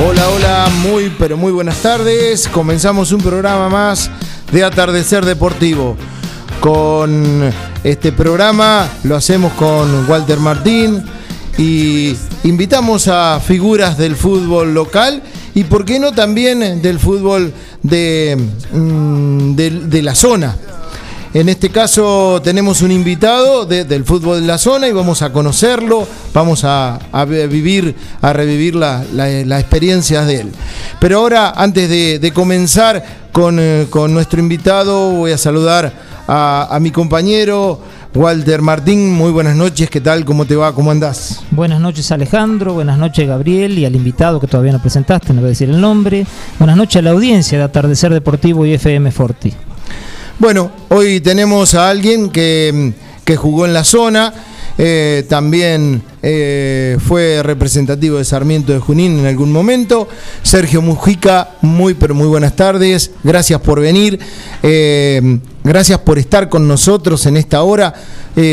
Hola, hola, muy pero muy buenas tardes. Comenzamos un programa más de Atardecer Deportivo. Con este programa lo hacemos con Walter Martín y invitamos a figuras del fútbol local y por qué no también del fútbol de, mm, de, de la zona. En este caso tenemos un invitado de- del fútbol de la zona y vamos a conocerlo, vamos a, a vi- vivir, a revivir la- la- las experiencias de él. Pero ahora, antes de, comenzar con, eh, con nuestro invitado, voy a saludar a, a mi compañero Walter Martín. Muy buenas noches, ¿qué tal? ¿Cómo te va? ¿Cómo andás? Buenas noches Alejandro, buenas noches Gabriel y al invitado que todavía no presentaste, no voy a decir el nombre. Buenas noches a la audiencia de Atardecer Deportivo y FM Forti. Bueno, hoy tenemos a alguien que, que jugó en la zona, eh, también eh, fue representativo de Sarmiento de Junín en algún momento. Sergio Mujica, muy pero muy buenas tardes, gracias por venir, eh, gracias por estar con nosotros en esta hora.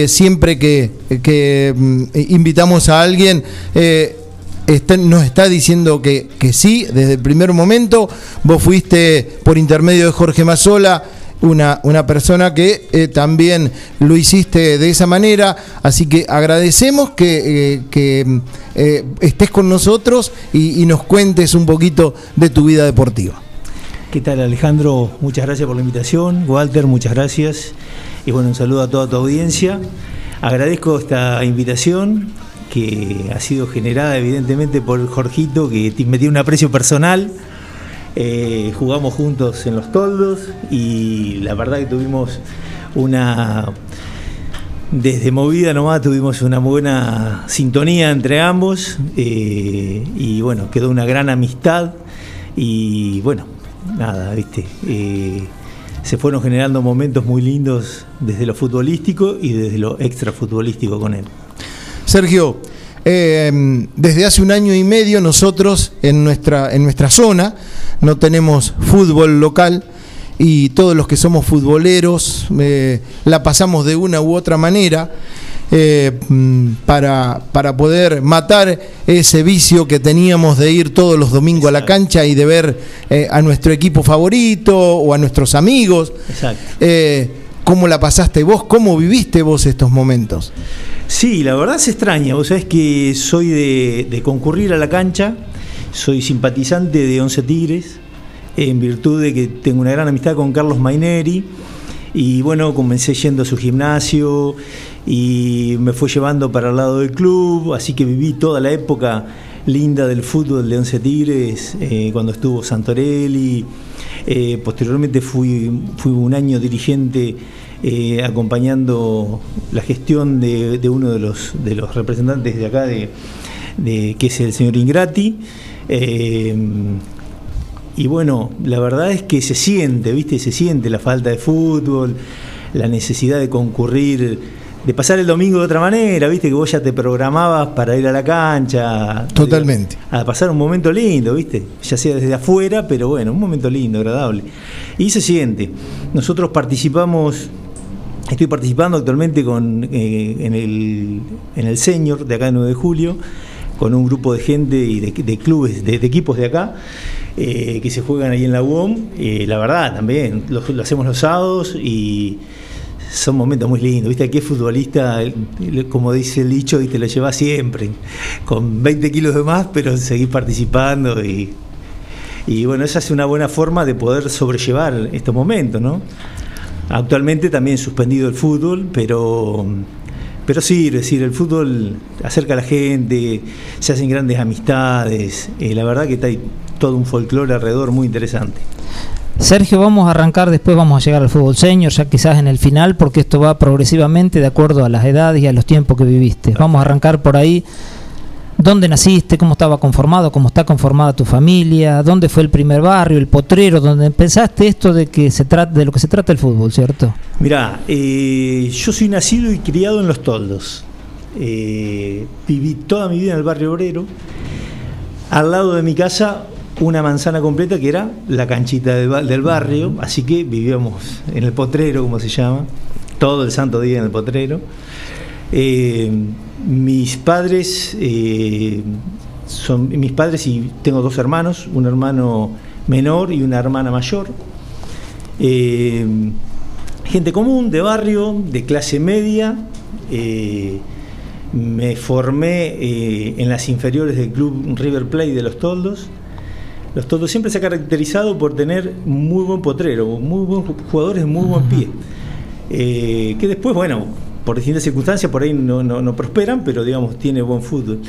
Siempre que, mm, invitamos a alguien, está- nos está diciendo que, que sí, desde el primer momento. Vos fuiste por intermedio de Jorge Mazola, una, una persona que eh, también lo hiciste de esa manera. Así que agradecemos que, eh, que, eh, estés con nosotros y, y nos cuentes un poquito de tu vida deportiva. ¿Qué tal Alejandro? Muchas gracias por la invitación. Walter, muchas gracias. Y bueno, un saludo a toda tu audiencia. Agradezco esta invitación que ha sido generada evidentemente por Jorgito, que me tiene un aprecio personal. Eh, jugamos juntos en los toldos y la verdad que tuvimos una... Desde movida nomás tuvimos una buena sintonía entre ambos eh, y bueno, quedó una gran amistad y bueno, nada, viste, eh, se fueron generando momentos muy lindos desde lo futbolístico y desde lo extrafutbolístico con él. Sergio, eh, desde hace un año y medio nosotros en nuestra, en nuestra zona no tenemos fútbol local y todos los que somos futboleros eh, la pasamos de una u otra manera eh, para, para poder matar ese vicio que teníamos de ir todos los domingos a la cancha y de ver eh, a nuestro equipo favorito o a nuestros amigos. Exacto. ¿Cómo la pasaste vos? ¿Cómo viviste vos estos momentos? Sí, la verdad se extraña. Vos sabés que soy de, de concurrir a la cancha, soy simpatizante de Once Tigres, en virtud de que tengo una gran amistad con Carlos Maineri. Y bueno, comencé yendo a su gimnasio y me fue llevando para el lado del club, así que viví toda la época linda del fútbol de Once Tigres, eh, cuando estuvo Santorelli. Eh, posteriormente fui, fui un año dirigente eh, acompañando la gestión de, uno de los, de los representantes de acá, de- que es el señor Ingrati. Y bueno, la verdad es que se siente, ¿viste? Se siente la falta de fútbol, la necesidad de concurrir, de pasar el domingo de otra manera, ¿viste? Que vos ya te programabas para ir a la cancha. Totalmente. A pasar un momento lindo, ¿viste? Ya sea desde afuera, pero bueno, un momento lindo, agradable. Y se siente. Nosotros participamos Estoy participando actualmente con, eh, en, el, en el Senior de acá de 9 de julio, con un grupo de gente y de, clubes, de, equipos de acá, eh, que se juegan ahí en la UOM. Eh, la verdad, también lo, hacemos los sábados y son momentos muy lindos. ¿Viste? Aquí es futbolista, como dice el dicho, y te lo lleva siempre, con 20 kilos de más, pero seguís participando y, y bueno, esa es una buena forma de poder sobrellevar estos momentos, ¿no? Actualmente también suspendido el fútbol, pero, pero sí, es decir, el fútbol acerca a la gente, se hacen grandes amistades, eh, la verdad que está ahí todo un folclore alrededor muy interesante. Sergio, vamos a arrancar, después vamos a llegar al fútbol senior, ya quizás en el final, porque esto va progresivamente de acuerdo a las edades y a los tiempos que viviste. Vamos a arrancar por ahí. ¿Dónde naciste? ¿Cómo estaba conformado? ¿Cómo está conformada tu familia? ¿Dónde fue el primer barrio, el potrero? ¿Dónde empezaste esto de que se trata de lo que se trata el fútbol, cierto? Mirá, eh, yo soy nacido y criado en Los Toldos. Eh, viví toda mi vida en el barrio obrero. Al lado de mi casa una manzana completa que era la canchita del barrio, así que vivíamos en el potrero, como se llama, todo el santo día en el potrero. Eh, mis padres son mis padres y tengo dos hermanos, un hermano menor y una hermana mayor. Gente común, de barrio, de clase media. me formé en las inferiores del club River Plate de los Toldos los Toldos siempre se ha caracterizado por tener muy buen potrero, muy buenos jugadores muy buen pie. Eh, que después, bueno, por distintas circunstancias por ahí no, prosperan, pero digamos, tiene buen fútbol.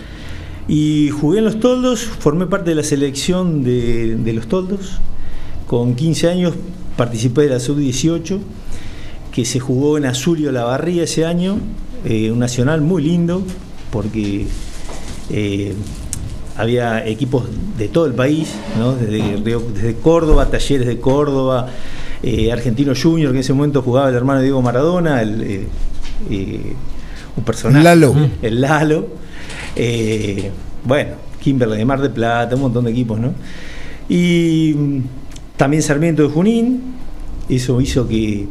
Y jugué en los Toldos, formé parte de la selección de, los Toldos. Con 15 años participé de la Sub-18, que se jugó en Azurio La Barría ese año, eh, un nacional muy lindo, porque eh, había equipos de todo el país, desde, Córdoba, Talleres de Córdoba, eh, Argentino Junior, que en ese momento jugaba el hermano Diego Maradona, el, eh, un personaje. Lalo. El Lalo. bueno, Kimberley de Mar de Plata, un montón de equipos, ¿no? Y también Sarmiento de Junín, eso hizo que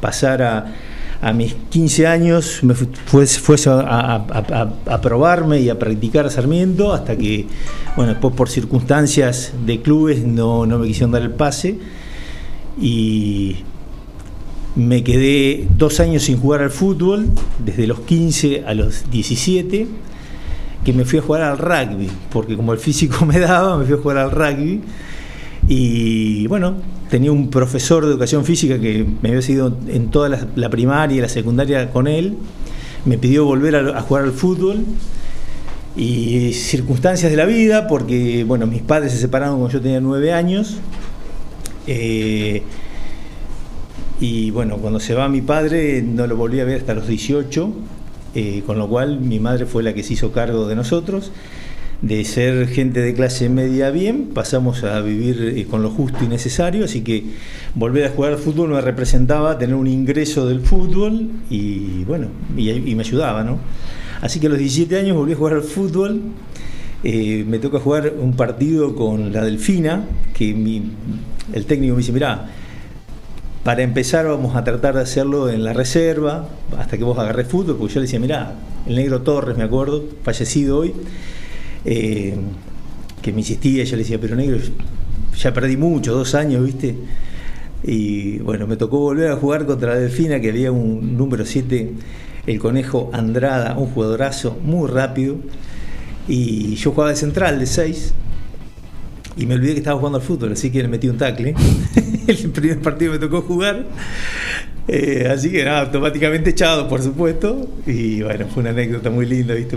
pasara a mis 15 años me fue, a, probarme y a practicar Sarmiento hasta que, bueno, después por circunstancias de clubes no, me quisieron dar el pase y me quedé dos años sin jugar al fútbol, desde los 15 a los 17, que me fui a jugar al rugby, porque como el físico me daba, me fui a jugar al rugby. Y bueno, tenía un profesor de educación física que me había seguido en toda la, primaria y la secundaria con él, me pidió volver a, jugar al fútbol. Y circunstancias de la vida, porque bueno, mis padres se separaron cuando yo tenía nueve años. Eh, y bueno, cuando se va mi padre no lo volví a ver hasta los 18, eh, con lo cual mi madre fue la que se hizo cargo de nosotros de ser gente de clase media bien, pasamos a vivir eh, con lo justo y necesario, así que volver a jugar al fútbol me representaba tener un ingreso del fútbol y bueno, y, me ayudaba, ¿no? Así que a los 17 años volví a jugar al fútbol, eh, me toca jugar un partido con la Delfina, que el técnico me dice, mirá, para empezar vamos a tratar de hacerlo en la reserva, hasta que vos agarres fútbol, porque yo le decía, mirá, el negro Torres, me acuerdo, fallecido hoy, eh, que me insistía, yo le decía, pero negro, ya perdí mucho, dos años, ¿viste? Y bueno, me tocó volver a jugar contra la Delfina, que había un número 7, el conejo Andrada, un jugadorazo muy rápido. Y yo jugaba de central, de 6, y me olvidé que estaba jugando al fútbol, así que le metí un tackle. el primer partido me tocó jugar. Eh, así que nada, automáticamente echado, por supuesto. Y bueno, fue una anécdota muy linda, ¿viste?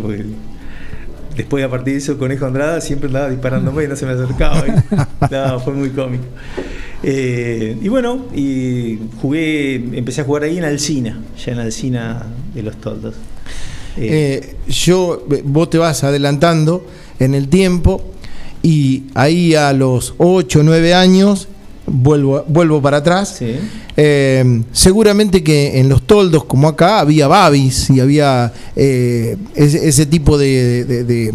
Después a partir de eso Conejo Andrada siempre andaba disparándome y no se me acercaba. no, fue muy cómico. Eh, y bueno, y jugué, empecé a jugar ahí en Alcina, ya en Alcina de los Toldos. Eh, yo, vos te vas adelantando en el tiempo y ahí a los 8 o 9 años vuelvo, vuelvo para atrás. Eh, seguramente que en los toldos, como acá, había babis y había eh, ese, tipo de,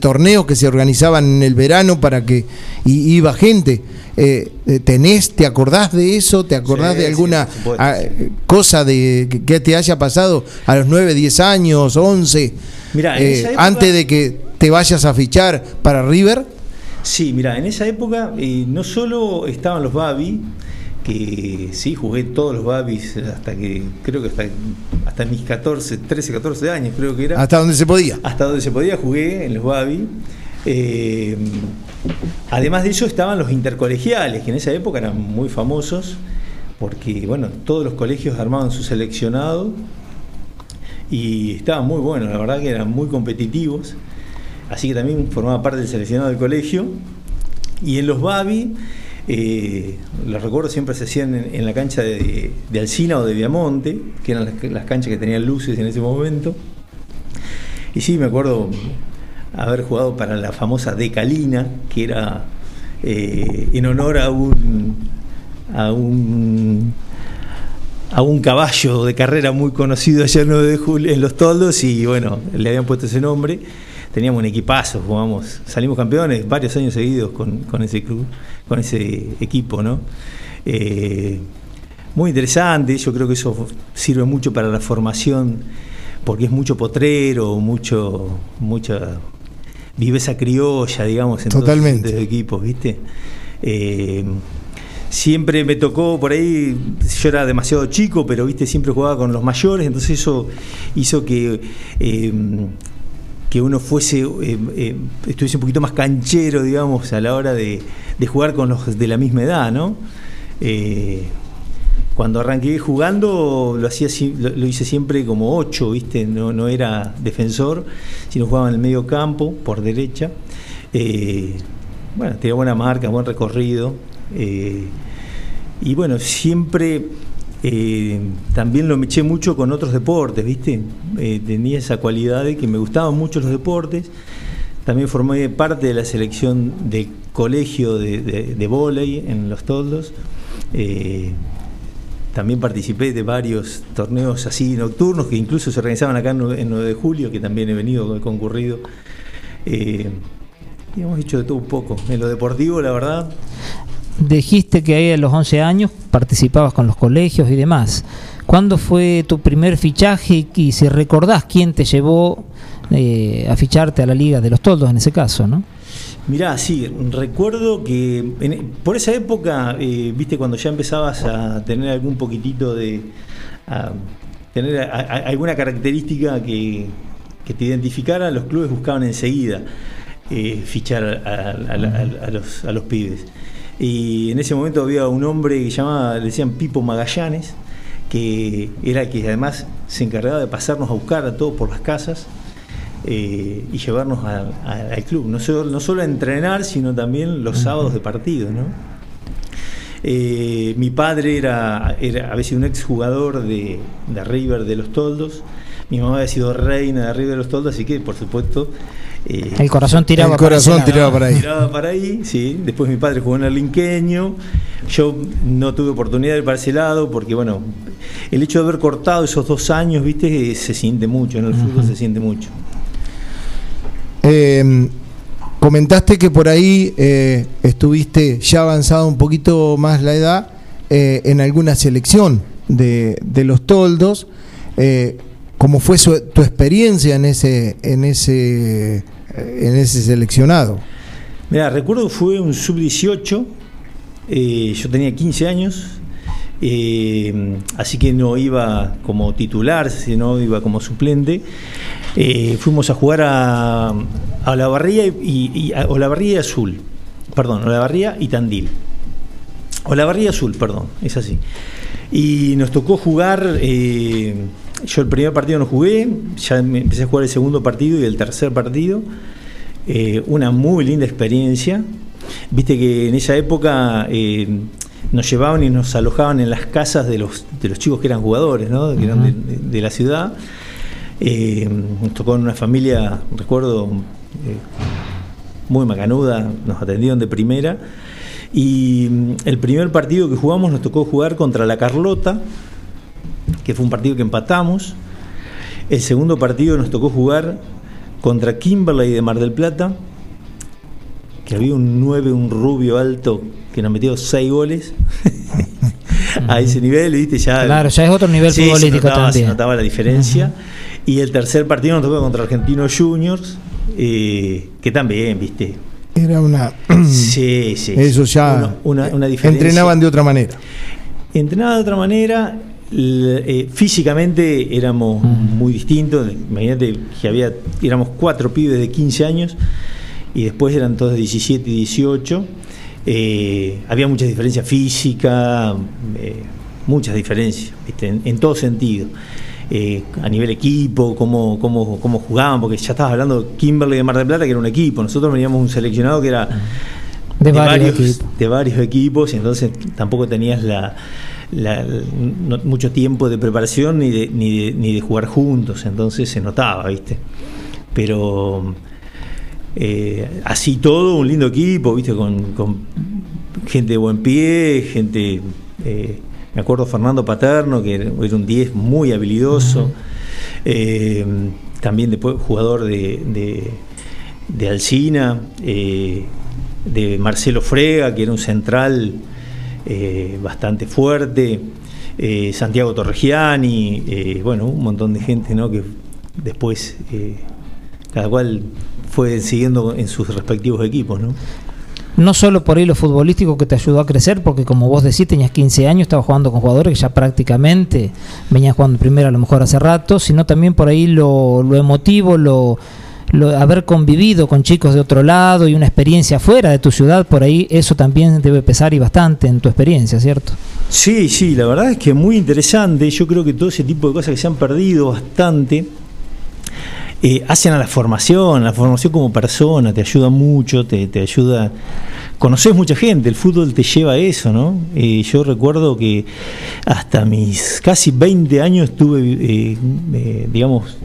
torneos que se organizaban en el verano para que iba gente. Eh, ¿Tenés, te acordás de eso? ¿Te acordás de alguna ah, cosa de que, te haya pasado a los 9, 10 años, 11? antes de que te vayas a fichar para River. Sí, mira, en esa época eh, no solo estaban los Babi, que sí, jugué todos los Babis hasta que, creo que hasta, hasta mis 14, 13, 14 años creo que era. Hasta donde se podía. Hasta donde se podía jugué en los Babi. Eh, además de eso estaban los intercolegiales, que en esa época eran muy famosos, porque bueno, todos los colegios armaban su seleccionado y estaban muy buenos, la verdad que eran muy competitivos así que también formaba parte del seleccionado del colegio. Y en los Babi Eh, los recuerdos siempre se hacían en, la cancha de, Alcina o de Viamonte, que eran las, canchas que tenían luces en ese momento. Y sí, me acuerdo haber jugado para la famosa Decalina, que era eh, en honor a un, a un a un caballo de carrera muy conocido allá en, de julio, en Los Toldos y bueno, le habían puesto ese nombre. Teníamos un equipazo, jugamos, salimos campeones varios años seguidos con, ese club, con ese equipo, ¿no? Eh, muy interesante, yo creo que eso sirve mucho para la formación, porque es mucho potrero, mucho, mucha viveza criolla, digamos, en Totalmente. todos los equipos, ¿viste? Eh, siempre me tocó por ahí, yo era demasiado chico, pero viste, siempre jugaba con los mayores, entonces eso hizo que, eh, que uno fuese, eh, eh, estuviese un poquito más canchero, digamos, a la hora de, jugar con los de la misma edad, ¿no? cuando arranqué jugando lo hacía lo, hice siempre como ocho, ¿viste? No, no era defensor, sino jugaba en el medio campo, por derecha. bueno, tenía buena marca, buen recorrido. Eh, y bueno, siempre eh, también lo me eché mucho con otros deportes, ¿viste? Eh, tenía esa cualidad de que me gustaban mucho los deportes. También formé parte de la selección de colegio de, de, en Los Toldos. también participé de varios torneos así nocturnos que incluso se organizaban acá en 9 de julio, que también he venido, he concurrido. y hemos hecho de todo un poco. En lo deportivo, la verdad, dijiste que ahí a los 11 años participabas con los colegios y demás. ¿Cuándo fue tu primer fichaje y si recordás quién te llevó eh, a ficharte a la Liga de los Toldos en ese caso, no? Mirá, sí, recuerdo que por esa época, eh, viste, cuando ya empezabas a tener algún poquitito de... tener alguna característica que, te identificara, los clubes buscaban enseguida eh, fichar a, a los pibes. Y en ese momento había un hombre que llamaba, le decían Pipo Magallanes, que era el que además se encargaba de pasarnos a buscar a todos por las casas eh, y llevarnos al club. No solo, no solo a entrenar, sino también los sábados de partido. ¿no? Eh, mi padre era, era a veces un exjugador de, de River de los Toldos. Mi mamá había sido reina de River de los Toldos, así que por supuesto eh, el corazón tiraba, el corazón tiraba para ahí. Tiraba para ahí, sí. Después mi padre jugó en el Linqueño. Yo no tuve oportunidad de ir para ese lado porque, bueno, el hecho de haber cortado esos dos años, viste, se siente mucho. En el fútbol se siente mucho. Eh, comentaste que por ahí eh, estuviste ya avanzado un poquito más la edad en alguna selección de, de los toldos. ¿Cómo fue tu experiencia en ese, en ese, en ese seleccionado? Mira, recuerdo que fue un sub-18, eh, yo tenía 15 años, eh, así que no iba como titular, sino iba como suplente. Eh, fuimos a jugar a, a Olavarría y, y a Olavarría Azul, perdón, Olavarría y Tandil. Olavarría Azul, perdón, es así. Y nos tocó jugar yo el primer partido no jugué, ya empecé a jugar el segundo partido y el tercer partido. Eh, una muy linda experiencia. Viste que en esa época eh, nos llevaban y nos alojaban en las casas de los, de los chicos que eran jugadores, ¿no? que eran de, la ciudad. Eh, nos tocó en una familia, recuerdo, muy macanuda, nos atendieron de primera. Y mm, el primer partido que jugamos nos tocó jugar contra la Carlota, que fue un partido que empatamos. El segundo partido nos tocó jugar contra Kimberley de Mar del Plata, que había un 9, un rubio alto, que nos metió 6 goles. a ese nivel, ¿viste? Ya, claro, ya es otro nivel futbolístico notaba, Se notaba la diferencia. Y el tercer partido nos tocó contra Argentinos Juniors, eh, que también, ¿viste? Era una. sí, sí. Eso ya. Una, una, diferencia. Entrenaban de otra manera. Entrenaban de otra manera eh, físicamente éramos muy distintos. Imagínate que había, éramos cuatro pibes de 15 años y después eran todos de 17 y 18. Eh, había muchas diferencias físicas, eh, muchas diferencias, En, todo sentido. a nivel equipo, cómo, cómo, cómo jugaban, porque ya estabas hablando de Kimberley de Mar del Plata, que era un equipo. Nosotros veníamos un seleccionado que era de, varios, equipos. de varios equipos, entonces tampoco tenías la, mucho tiempo de preparación ni de, ni, ni de jugar juntos, entonces se notaba, ¿viste? Pero eh, así todo, un lindo equipo, ¿viste? Con, gente de buen pie, gente. Eh, me acuerdo Fernando Paterno, que era un 10 muy habilidoso. Eh, también después jugador de, de, de Alcina, de Marcelo Frega, que era un central bastante fuerte. Santiago Torregiani, bueno, un montón de gente ¿no? que después cada cual fue siguiendo en sus respectivos equipos, ¿no? No solo por ahí lo futbolístico que te ayudó a crecer, porque como vos decís, tenías 15 años, estabas jugando con jugadores que ya prácticamente venías jugando primero a lo mejor hace rato, sino también por ahí lo, emotivo, lo, haber convivido con chicos de otro lado y una experiencia fuera de tu ciudad, por ahí eso también debe pesar y bastante en tu experiencia, ¿cierto? Sí, sí, la verdad es que muy interesante. Yo creo que todo ese tipo de cosas que se han perdido bastante eh, hacen a la formación, la formación como persona, te ayuda mucho, te, te ayuda. Conoces mucha gente, el fútbol te lleva a eso, ¿no? Eh, yo recuerdo que hasta mis casi 20 años tuve, eh, digamos,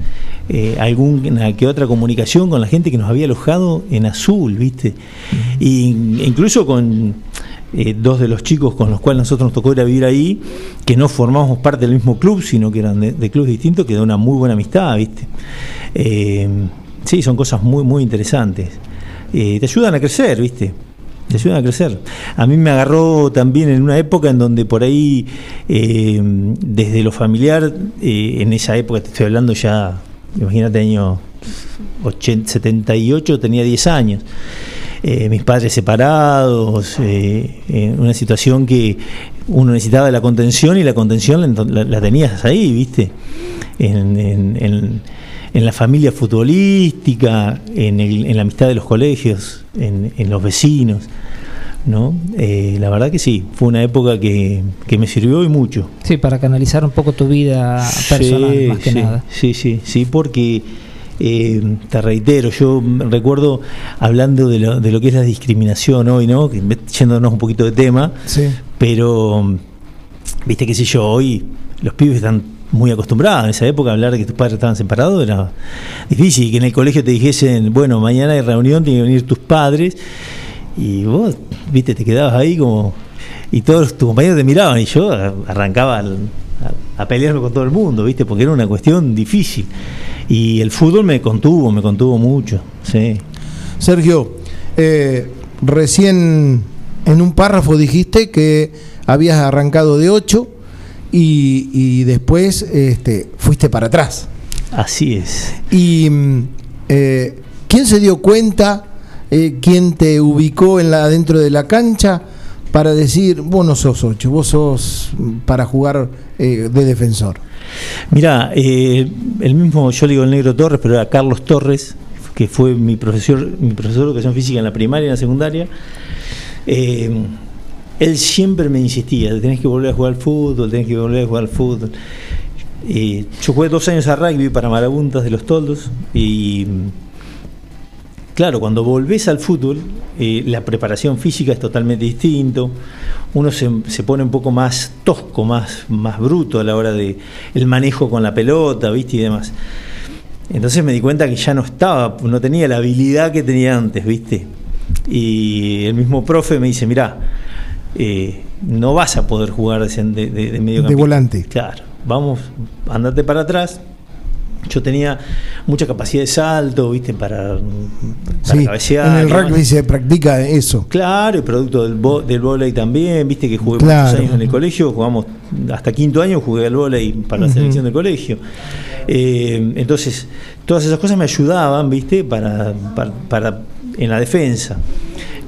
alguna que otra comunicación con la gente que nos había alojado en Azul, ¿viste? Y, incluso con dos de los chicos con los cuales nosotros nos tocó ir a vivir ahí, que no formamos parte del mismo club, sino que eran de, clubes distintos, quedó una muy buena amistad, ¿viste? Eh, sí, son cosas muy, muy interesantes. Eh, te ayudan a crecer, ¿viste? Te ayudan a crecer. A mí me agarró también en una época en donde por ahí, eh, desde lo familiar, en esa época, te estoy hablando ya, imagínate, año 78, tenía 10 años. Mis padres separados, en una situación que uno necesitaba de la contención y la contención la, tenías ahí, ¿viste? en, en la familia futbolística, en, en la amistad de los colegios, en, los vecinos. ¿no? Eh, la verdad que sí, fue una época que, me sirvió y mucho. Sí, para canalizar un poco tu vida personal, más que nada. Sí, sí, sí, porque eh, te reitero, yo recuerdo hablando de lo, de lo que es la discriminación hoy, ¿no? Yéndonos un poquito de tema, pero, viste qué sé yo, hoy los pibes están muy acostumbrado en esa época a hablar de que tus padres estaban separados, era difícil. Que en el colegio te dijesen, bueno, mañana hay reunión, tienen que venir tus padres. Y vos, viste, te quedabas ahí como. Y todos tus compañeros te miraban y yo arrancaba a, pelearme con todo el mundo, viste, porque era una cuestión difícil. Y el fútbol me contuvo, me contuvo mucho. Sí. Sergio, eh, recién en un párrafo dijiste que habías arrancado de 8 y, después este, fuiste para atrás. Así es. ¿Y mm, eh, quién se dio cuenta, eh, quién te ubicó en la, dentro de la cancha para decir, vos no sos ocho, vos sos mm, para jugar eh, de defensor? Mira, el mismo, yo digo el negro Torres, pero era Carlos Torres, que fue mi profesor, mi profesor de educación física en la primaria y en la secundaria él siempre me insistía, tenés que volver a jugar al fútbol, tenés que volver a jugar al fútbol. Y yo jugué dos años a rugby para Marabuntas de los Toldos y claro, cuando volvés al fútbol, eh, la preparación física es totalmente distinto, uno se, pone un poco más tosco, más, más bruto a la hora de el manejo con la pelota, ¿viste? y demás. Entonces me di cuenta que ya no estaba, no tenía la habilidad que tenía antes, ¿viste? Y el mismo profe me dice, mirá, eh, no vas a poder jugar de, de, medio De volante. Claro, vamos, andate para atrás. Yo tenía mucha capacidad de salto, ¿viste? Para, cabecear. En el rugby se practica eso. Claro, y producto del, del volei también, ¿viste? Que jugué muchos años en el colegio, jugamos hasta quinto año, jugué al volei para la selección del colegio. Eh, entonces, todas esas cosas me ayudaban, ¿viste? para, para en la defensa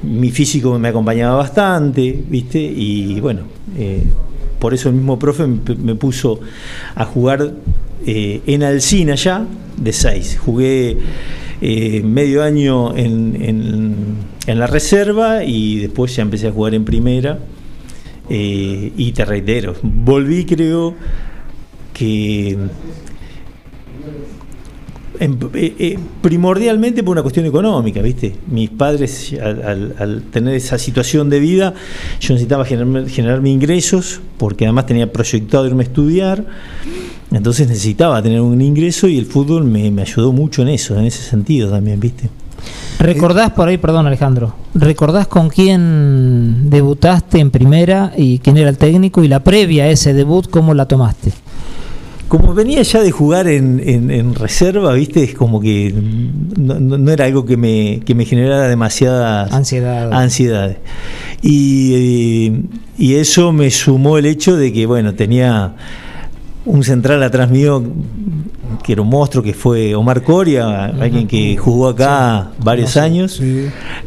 mi físico me acompañaba bastante, ¿viste? Y bueno, eh, por eso el mismo profe me, puso a jugar eh, en Alcina ya de 6. Jugué eh, medio año en, en, la reserva y después ya empecé a jugar en primera. y te reitero, volví creo que eh, eh, primordialmente por una cuestión económica, ¿viste? Mis padres, al, tener esa situación de vida, yo necesitaba generarme ingresos, porque además tenía proyectado irme a estudiar, entonces necesitaba tener un ingreso y el fútbol me, me ayudó mucho en eso, en ese sentido también, ¿viste? ¿Recordás por ahí, perdón Alejandro, recordás con quién debutaste en primera y quién era el técnico y la previa a ese debut, cómo la tomaste? Como venía ya de jugar en, reserva, viste, es como que no, era algo que me, que me generara demasiadas ansiedad. ansiedades. Y, y eso me sumó el hecho de que, bueno, tenía un central atrás mío que era un monstruo, que fue Omar Coria, alguien que jugó acá varios años,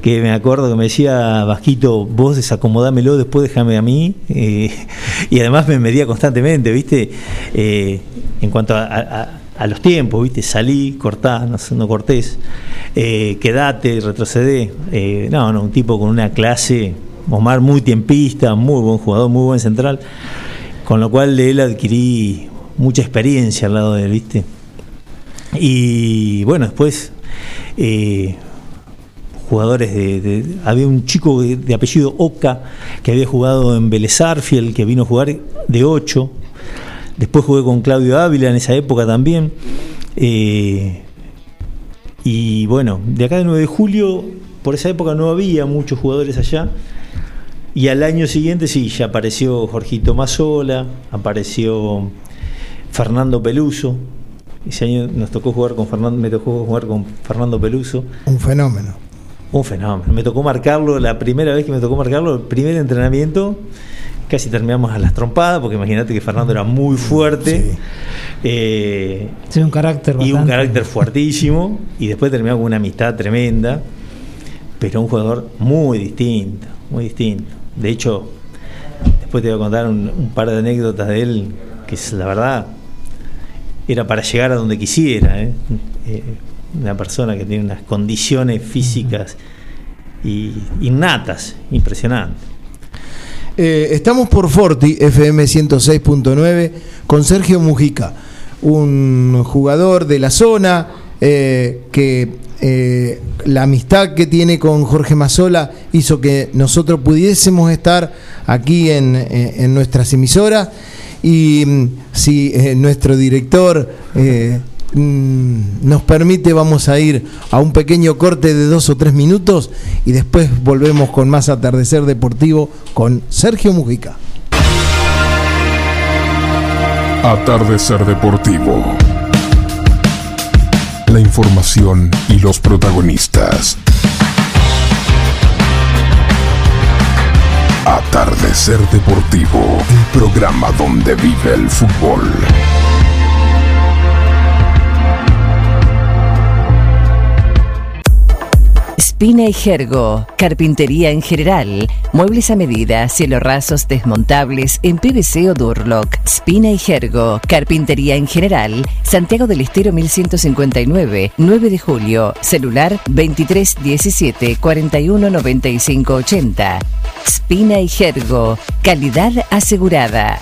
que me acuerdo que me decía, Vasquito, vos desacomodámelo, después déjame a mí, eh, y además me medía constantemente, ¿viste? Eh, en cuanto a, los tiempos, ¿viste? Salí, cortá, no, no cortés, eh, quedate, retrocedé. no, no, un tipo con una clase, Omar muy tiempista, muy buen jugador, muy buen central, con lo cual de él adquirí mucha experiencia al lado de él, ¿viste? Y bueno, después eh, jugadores de, Había un chico de, apellido Oca que había jugado en Vélez que vino a jugar de 8. Después jugué con Claudio Ávila en esa época también. Eh, y bueno, de acá de 9 de julio, por esa época no había muchos jugadores allá. Y al año siguiente sí, ya apareció Jorgito Mazola, apareció Fernando Peluso, ese año nos tocó jugar con Fernando, me tocó jugar con Fernando Peluso. Un fenómeno. Un fenómeno. Me tocó marcarlo, la primera vez que me tocó marcarlo, el primer entrenamiento, casi terminamos a las trompadas, porque imagínate que Fernando era muy fuerte. Eh, sí. un carácter Y un carácter fuertísimo. Y después terminamos con una amistad tremenda. Pero un jugador muy distinto, muy distinto. De hecho, después te voy a contar un par de anécdotas de él, que es la verdad, era para llegar a donde quisiera. ¿eh? Eh, una persona que tiene unas condiciones físicas y innatas, impresionantes. Eh, estamos por Forti, FM 106.9, con Sergio Mujica, un jugador de la zona que la amistad que tiene con Jorge Mazola hizo que nosotros pudiésemos estar aquí en, en nuestras emisoras y mm, si eh, nuestro director eh, mm, nos permite, vamos a ir a un pequeño corte de dos o tres minutos y después volvemos con más atardecer deportivo con Sergio Mujica. Atardecer deportivo. La información y los protagonistas. Atardecer Deportivo, el programa donde vive el fútbol. Espina y Jergo, carpintería en general, muebles a medida, cielo rasos desmontables en PVC o Durlock. Spina y Jergo, carpintería en general, Santiago del Estero 1159, 9 de julio, celular 2317 41 95 80. Spina y Jergo, calidad asegurada.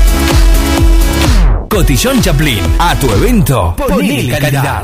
Cotillón Chaplin. A tu evento, ponle calidad.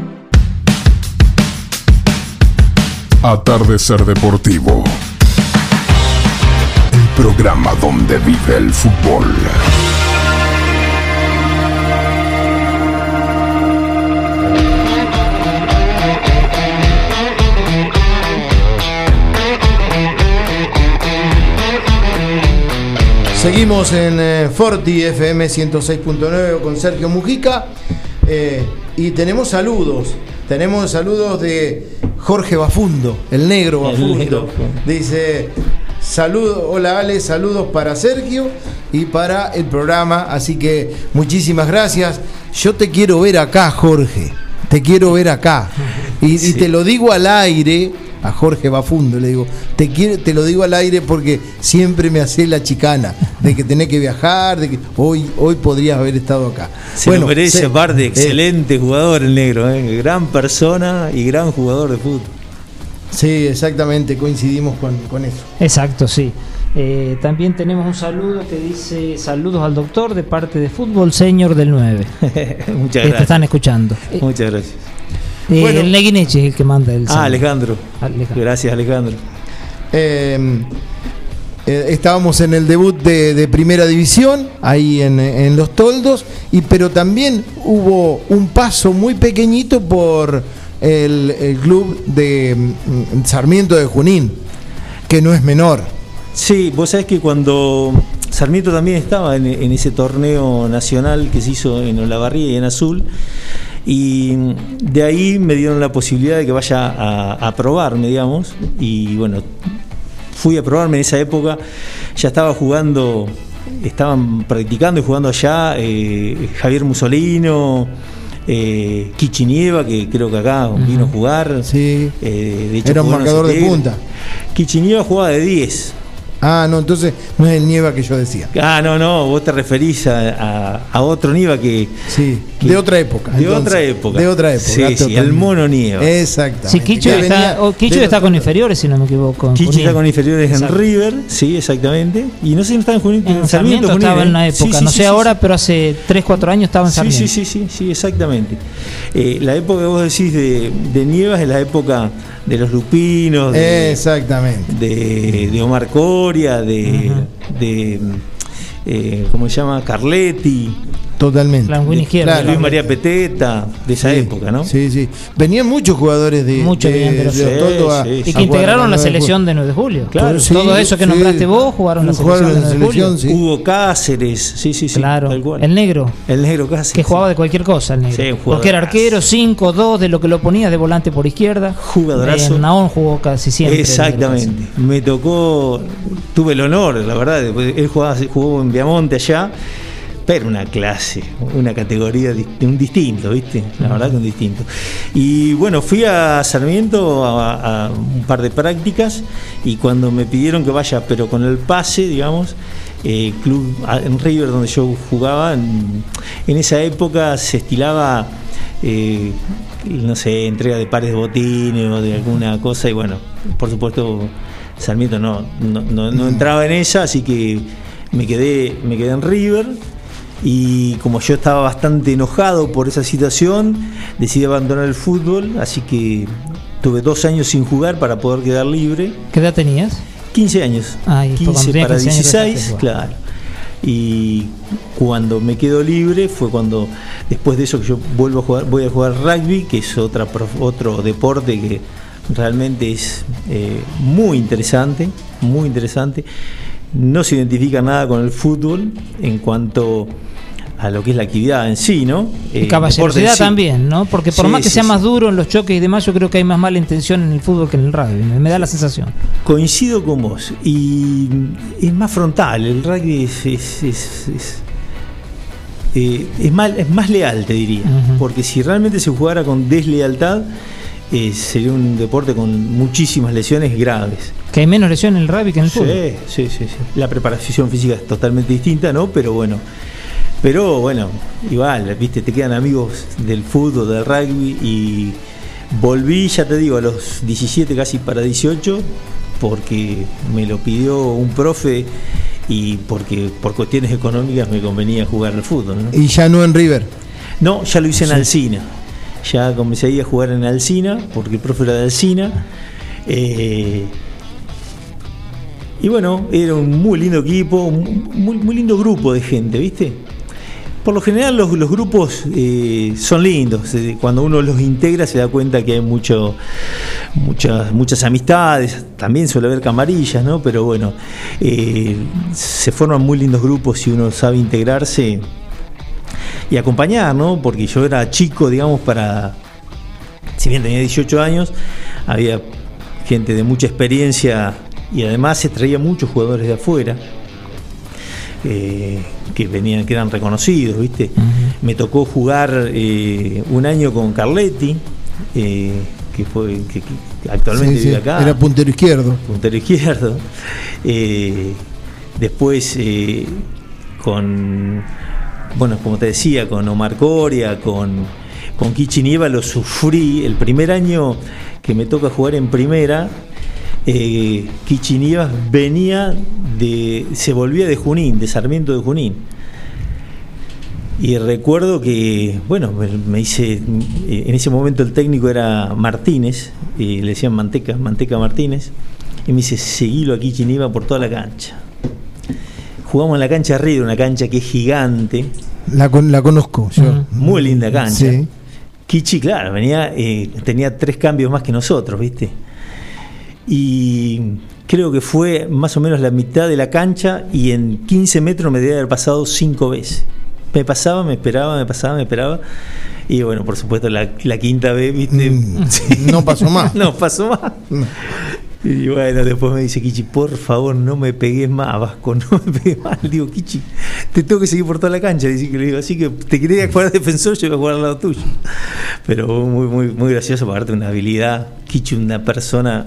Atardecer Deportivo. El programa donde vive el fútbol. Seguimos en eh, Forti FM 106.9 con Sergio Mujica eh, y tenemos saludos. Tenemos saludos de Jorge Bafundo, el negro El Bafundo. negro. Dice, saludos, hola Ale, saludos para Sergio y para el programa. Así que muchísimas gracias. Yo te quiero ver acá, Jorge. Te quiero ver acá. Y, y te lo digo al aire, a Jorge Bafundo, le digo, te, quiero, te lo digo al aire porque siempre me hace la chicana de que tenés que viajar, de que hoy, hoy podrías haber estado acá. Se lo merece, se- aparte, eh, excelente jugador el negro, eh, gran persona y gran jugador de fútbol. sí, exactamente, coincidimos con, con eso. Exacto, sí. Eh, también tenemos un saludo que dice saludos al doctor de parte de Fútbol Señor del 9. Muchas que te gracias. están escuchando. Muchas gracias. Eh, Bueno. el Neguineche es el que manda el Ah. Alejandro. Alejandro. Gracias, Alejandro. Eh, eh, estábamos en el debut de, de Primera División, ahí en, en Los Toldos, y, pero también hubo un paso muy pequeñito por el, el club de mm, Sarmiento de Junín, que no es menor. Sí, vos sabés que cuando Sarmiento también estaba en, en ese torneo nacional que se hizo en Olavarría y en Azul, y de ahí me dieron la posibilidad de que vaya a, a probarme, digamos, y bueno, fui a probarme en esa época, ya estaba jugando, estaban practicando y jugando allá eh, Javier Musolino, eh, Kichinieva, que creo que acá vino a jugar. Sí. eh, de hecho Era un marcador de punta. Kichinieva jugaba de 10. Ah, no, entonces no es el Nieva que yo decía. Ah, no, no, vos te referís a, a- a otro Nieva que. Sí, que- de otra época. De entonces. otra época. De otra época. Sí, sí, el mono Nieva. Exacto. Sí, Kicho, está, o Kicho está con inferiores, si no me equivoco. en Junín. está con inferiores Exacto. en River, sí, exactamente. Y no sé si está en Junín, En Sarmiento Junín, estaba ¿eh? en una época, Sí, sí, no sí, sé sí, ahora, pero hace 3, 4 años estaba en Sí, Sarmiento. sí, sí, sí, sí, exactamente. Eh, la época que vos decís de, de Nieva es la época de los lupinos, de, Exactamente. de, de Omar Coria, de, de eh, ¿cómo se llama? Carletti, Totalmente. Claro. Luis María Peteta, de esa Sí, época, ¿no? Sí, sí. Venían muchos jugadores de, Muchos de, de los- de Otoldo a- Sí, sí, Y que integraron la selección de 9 de julio. Claro. Sí, Todo eso que nombraste vos jugaron la selección de la 9 de julio. Hugo Cáceres, sí, sí, sí, Claro, tal cual. el negro. El negro Cáceres. Que jugaba de cualquier cosa el negro. Porque era arquero, 5, 2, de lo que lo ponía de volante por izquierda. Jugadorazo. En Naón jugó casi siempre. Exactamente. Me tocó, tuve el honor, la verdad. Él jugaba, jugó en Viamonte allá, pero una clase, una categoría, un distinto, ¿viste? La verdad que un distinto. Y bueno, fui a Sarmiento a, a un par de prácticas y cuando me pidieron que vaya, pero con el pase, digamos, eh, club en River donde yo jugaba, en, en esa época se estilaba eh, no sé, entrega de pares de botines o de alguna cosa y bueno, por supuesto Sarmiento no, no, no- no entraba en ella, así que me quedé, me quedé en River y como yo estaba bastante enojado por esa situación, decidí abandonar el fútbol, así que tuve dos años sin jugar para poder quedar libre. ¿Qué edad tenías? 15 años. Ah, y cuando 15 tenías para 15 años 16, dejaste de claro. Y cuando me quedo libre fue cuando, después de eso que yo vuelvo a jugar, voy a jugar rugby, que es otra, otro deporte que realmente es eh, muy interesante, muy interesante. No se identifica nada con el fútbol en cuanto a lo que es la actividad en sí, ¿no? Y Eh, en caballerosidad sí. también, ¿no? Porque por Sí, más que sí, sea más duro en los choques y demás, yo creo que hay más mala intención en el fútbol que en el rugby. Me, me da la sensación. Coincido con vos. Y es más frontal. El rugby es, es, es- es- eh, es más, es más leal, te diría. Porque si realmente se jugara con deslealtad, eh, sería un deporte con muchísimas lesiones graves. Que hay menos lesión en el rugby que en el fútbol. Sí, sí, sí, sí. La preparación física es totalmente distinta, ¿no? Pero bueno. Pero bueno, igual, viste, te quedan amigos del fútbol, del rugby y volví, ya te digo, a los 17, casi para 18, porque me lo pidió un profe y porque por cuestiones económicas me convenía jugar al fútbol, ¿no? Y ya no en River. No, ya lo hice en Sí. Alcina. Ya comencé ahí a jugar en Alcina, porque el profe era de Alcina. Eh, y bueno, era un muy lindo equipo, un muy, muy lindo grupo de gente, ¿viste? Por lo general los, los grupos eh, son lindos. eh, Cuando uno los integra se da cuenta que hay mucho, muchas, muchas amistades. También suele haber camarillas, ¿no? Pero bueno, se forman muy lindos grupos si uno sabe integrarse y acompañar, ¿no? Porque yo era chico, digamos, para. Si bien tenía 18 años, había gente de mucha experiencia y además se traía muchos jugadores de afuera eh, que venían, que eran reconocidos, ¿viste? Me tocó jugar eh, un año con Carletti, eh, que fue que, que actualmente Sí, sí, vive acá Era puntero izquierdo. puntero izquierdo. Después con, bueno, como te decía, con Omar Coria, con, con Kichi Nieva lo sufrí. El primer año que me toca jugar en primera, eh, Kichi Nieva venía de, se volvía de Junín, de Sarmiento de Junín. Y recuerdo que, bueno, me, hice, en ese momento el técnico era Martínez, y le decían Manteca, Manteca Martínez, y me dice, seguilo aquí Chiniva por toda la cancha. Jugamos en la cancha River, una cancha que es gigante, La, con- la conozco yo. muy linda cancha. Sí. Kichi, claro, venía, eh, tenía tres cambios más que nosotros, ¿viste? Y creo que fue más o menos la mitad de la cancha y en 15 metros me debe haber pasado cinco veces. Me pasaba, me esperaba, me pasaba, me esperaba. Y bueno, por supuesto, la, la quinta vez, ¿viste? Mm, Sí. No pasó más. no pasó más. Y bueno, después me dice Kichi, por favor, no me pegues más, Vasco, no me pegues más. Le digo, Kichi, te tengo que seguir por toda la cancha. Le digo, le digo, así que te quería jugar defensor, yo voy a jugar al lado tuyo. Pero muy, muy, muy gracioso, aparte una habilidad. Kichi, una persona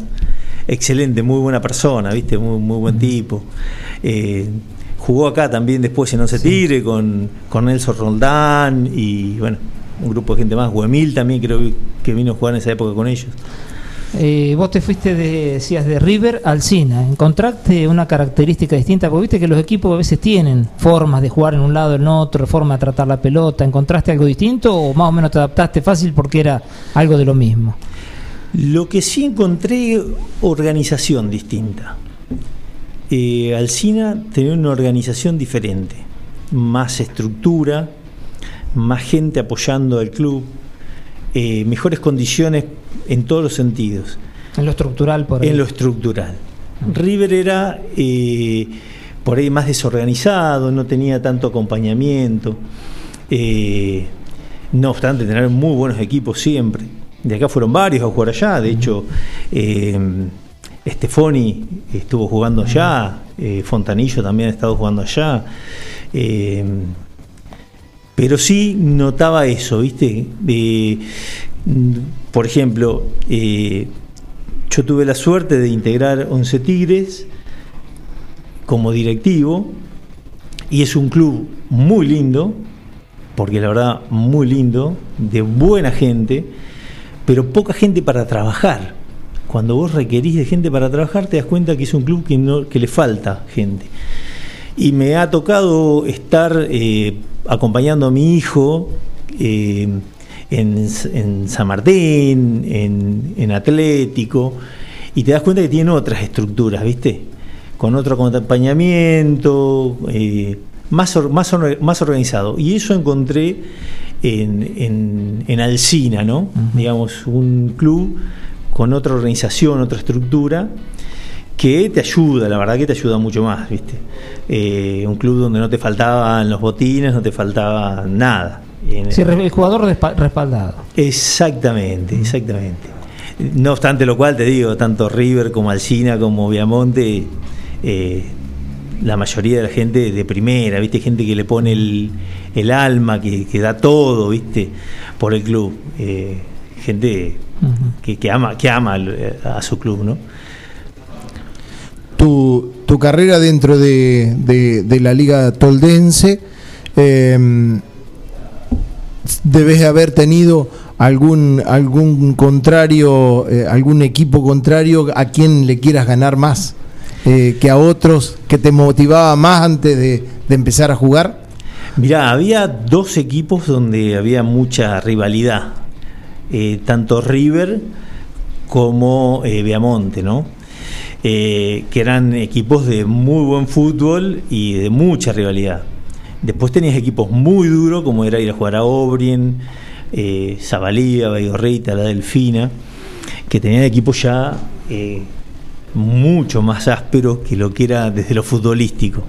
excelente, muy buena persona, ¿viste? Muy, muy buen tipo. Eh, jugó acá también después en Once Tigre con, con Nelson Roldán y bueno, un grupo de gente más. Guemil también creo que vino a jugar en esa época con ellos. Eh, vos te fuiste de, decías, de River al Cina. ¿Encontraste una característica distinta? Porque viste que los equipos a veces tienen formas de jugar en un lado, en otro, forma de tratar la pelota. ¿Encontraste algo distinto o más o menos te adaptaste fácil porque era algo de lo mismo? Lo que sí encontré, organización distinta. Eh, Alcina tenía una organización diferente, más estructura, más gente apoyando al club, eh, mejores condiciones en todos los sentidos, En lo estructural, por ahí. en lo estructural. River era eh, por ahí más desorganizado, no tenía tanto acompañamiento, eh, no obstante tener muy buenos equipos siempre. De acá fueron varios a jugar allá, de hecho eh, Stefoni estuvo jugando allá, eh, Fontanillo también ha estado jugando allá. pero sí notaba eso, ¿viste? Por ejemplo, eh, yo tuve la suerte de integrar Once Tigres como directivo y es un club muy lindo, porque la verdad muy lindo, de buena gente, pero poca gente para trabajar. Cuando vos requerís de gente para trabajar, te das cuenta que es un club que le falta gente. Y me ha tocado estar eh, acompañando a mi hijo eh, en, en, San Martín, en, en, Atlético, y te das cuenta que tiene otras estructuras, ¿viste? Con otro acompañamiento, eh, más, más, más organizado. Y eso encontré en, en, Alcina, ¿no? Digamos, un club con otra organización, otra estructura que te ayuda, la verdad que te ayuda mucho más, ¿viste? Eh, un club donde no te faltaban los botines, no te faltaba nada. Sí, el jugador respaldado. Exactamente, exactamente. No obstante lo cual, te digo, tanto River como Alcina como Viamonte, eh, la mayoría de la gente de primera, ¿viste? Gente que le pone el, alma, que, da todo, ¿viste? Por el club. Eh, gente que, ama, que ama a su club, ¿no? Tu, tu carrera dentro de, la Liga Toldense, eh, debes haber tenido algún algún contrario, eh, algún equipo contrario a quien le quieras ganar más eh, que a otros, que te motivaba más antes de, empezar a jugar. Mirá, había dos equipos donde había mucha rivalidad, eh, tanto River como Viamonte, ¿no? que eran equipos de muy buen fútbol y de mucha rivalidad. Después tenías equipos muy duros, como era ir a jugar a Obrien, eh, Zabalía, Baigorreita, la Delfina, que tenían equipos ya eh, mucho más ásperos que lo que era desde lo futbolístico.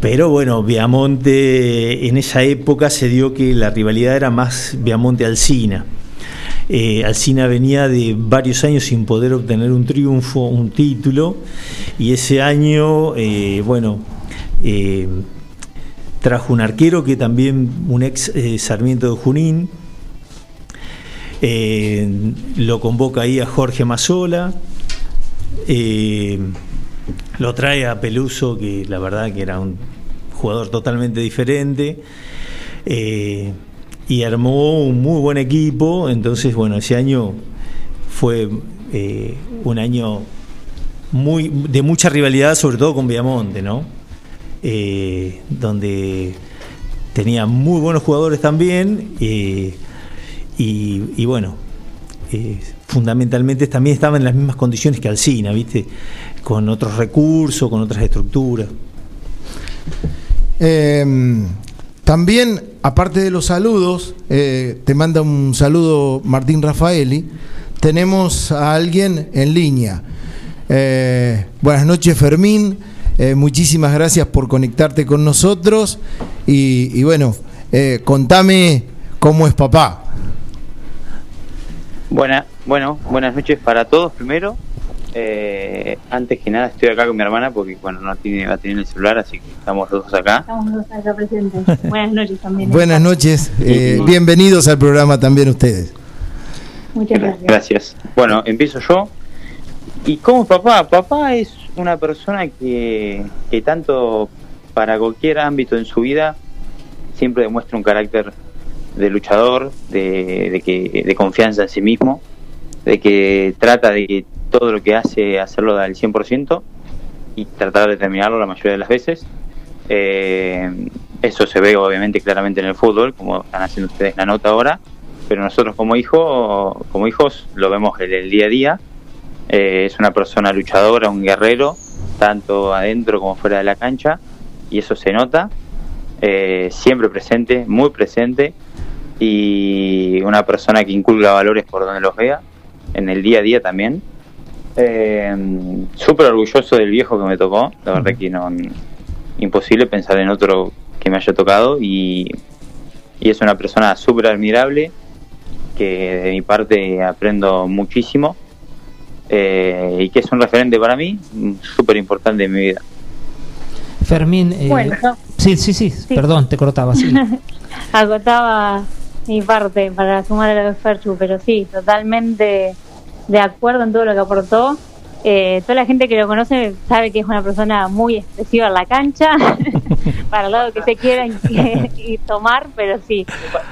Pero bueno, Viamonte en esa época se dio que la rivalidad era más Viamonte-Alcina. Eh, Alcina venía de varios años sin poder obtener un triunfo, un título, y ese año, eh, bueno, trajo un arquero que también un ex eh, Sarmiento de Junín. Eh, lo convoca ahí a Jorge Mazola. Eh, lo trae a Peluso, que la verdad que era un jugador totalmente diferente. y armó un muy buen equipo. Entonces, bueno, ese año fue un año muy de mucha rivalidad, sobre todo con Viamonte, ¿no? Eh, donde tenía muy buenos jugadores también eh, y, bueno, eh, fundamentalmente también estaba en las mismas condiciones que Alcina, ¿viste? Con otros recursos, con otras estructuras. Em, también, aparte de los saludos, te manda un saludo Martín Rafaeli. Tenemos a alguien en línea. buenas noches, Fermín. Eh, muchísimas gracias por conectarte con nosotros y, bueno, eh, contame cómo es papá. Buena, bueno, buenas noches para todos primero. Eh, antes que nada estoy acá con mi hermana porque bueno no tiene va a tener el celular así que estamos los dos acá. Estamos los dos acá presentes. Buenas noches también. Buenas noches, bienvenidos al programa también ustedes. Muchas gracias. Gracias. Bueno, empiezo yo. ¿Y cómo es papá? Papá es una persona que, que tanto para cualquier ámbito en su vida siempre demuestra un carácter de luchador, de, de, que, de confianza en sí mismo, de que trata de todo lo que hace hacerlo al 100% y tratar de terminarlo la mayoría de las veces. Eh, eso se ve obviamente claramente en el fútbol, como están haciendo ustedes la nota ahora, pero nosotros como hijo, como hijos lo vemos en el día a día eh, es una persona luchadora, un guerrero, tanto adentro como fuera de la cancha, y eso se nota. Eh, siempre presente, muy presente, y una persona que inculca valores por donde los vea, en el día a día también. Eh, Súper orgulloso del viejo que me tocó, la verdad que no, imposible pensar en otro que me haya tocado, y, y es una persona súper admirable, que de mi parte aprendo muchísimo eh, y que es un referente para mí súper importante en mi vida. Fermín, eh, bueno, sí, sí, sí, perdón, te cortaba. Sí. Agotaba mi parte para sumar a lo de Ferchu, pero sí, totalmente de acuerdo en todo lo que aportó. Eh, toda la gente que lo conoce sabe que es una persona muy expresiva en la cancha, para el lado que se quiera y, y tomar, pero sí,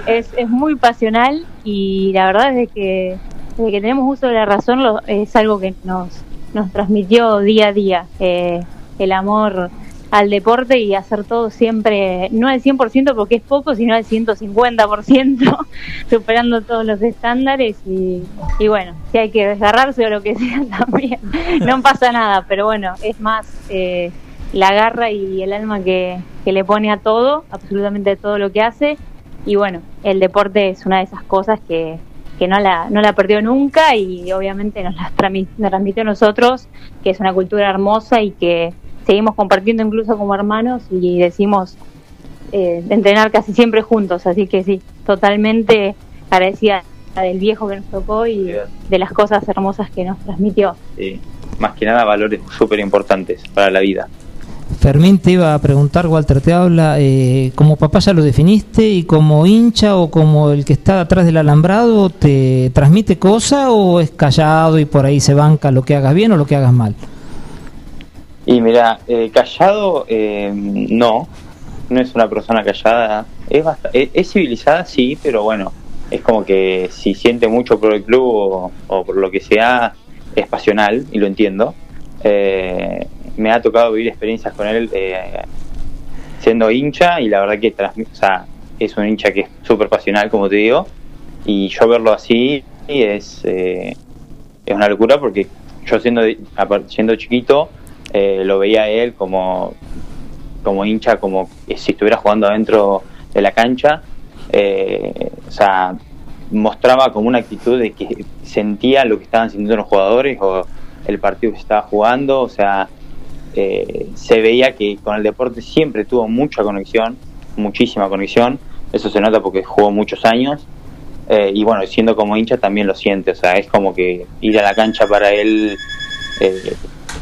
es, es muy pasional y la verdad es que desde que tenemos uso de la razón es algo que nos, nos transmitió día a día, eh, el amor al deporte y hacer todo siempre, no al 100% porque es poco, sino al 150%, superando todos los estándares y, bueno, si hay que desgarrarse o lo que sea también, no pasa nada, pero bueno, es más eh, la garra y el alma que, que le pone a todo, absolutamente todo lo que hace y bueno, el deporte es una de esas cosas que, que no la, no la perdió nunca y obviamente nos la transmitió a nosotros, que es una cultura hermosa y que seguimos compartiendo incluso como hermanos y decimos eh, entrenar casi siempre juntos, así que sí, totalmente agradecida del viejo que nos tocó y de las cosas hermosas que nos transmitió. Sí, más que nada valores súper importantes para la vida. Fermín iba a preguntar, Walter te habla, eh, como papá ya lo definiste y como hincha o como el que está atrás del alambrado, ¿te transmite cosa o es callado y por ahí se banca lo que hagas bien o lo que hagas mal? Y mira, eh, callado eh, no, no es una persona callada, es, es, es civilizada sí, pero bueno, es como que si siente mucho por el club o, o por lo que sea, es pasional y lo entiendo. Eh, me ha tocado vivir experiencias con él eh, siendo hincha y la verdad que es un hincha que es súper pasional, como te digo, y yo verlo así es, eh, es una locura porque yo siendo, siendo chiquito eh, lo veía a él como, como hincha, como si estuviera jugando adentro de la cancha, eh, o sea, mostraba como una actitud de que sentía lo que estaban sintiendo los jugadores o el partido que se estaba jugando, o sea, eh, se veía que con el deporte siempre tuvo mucha conexión, muchísima conexión, eso se nota porque jugó muchos años, eh, y bueno, siendo como hincha también lo siente, o sea, es como que ir a la cancha para él eh,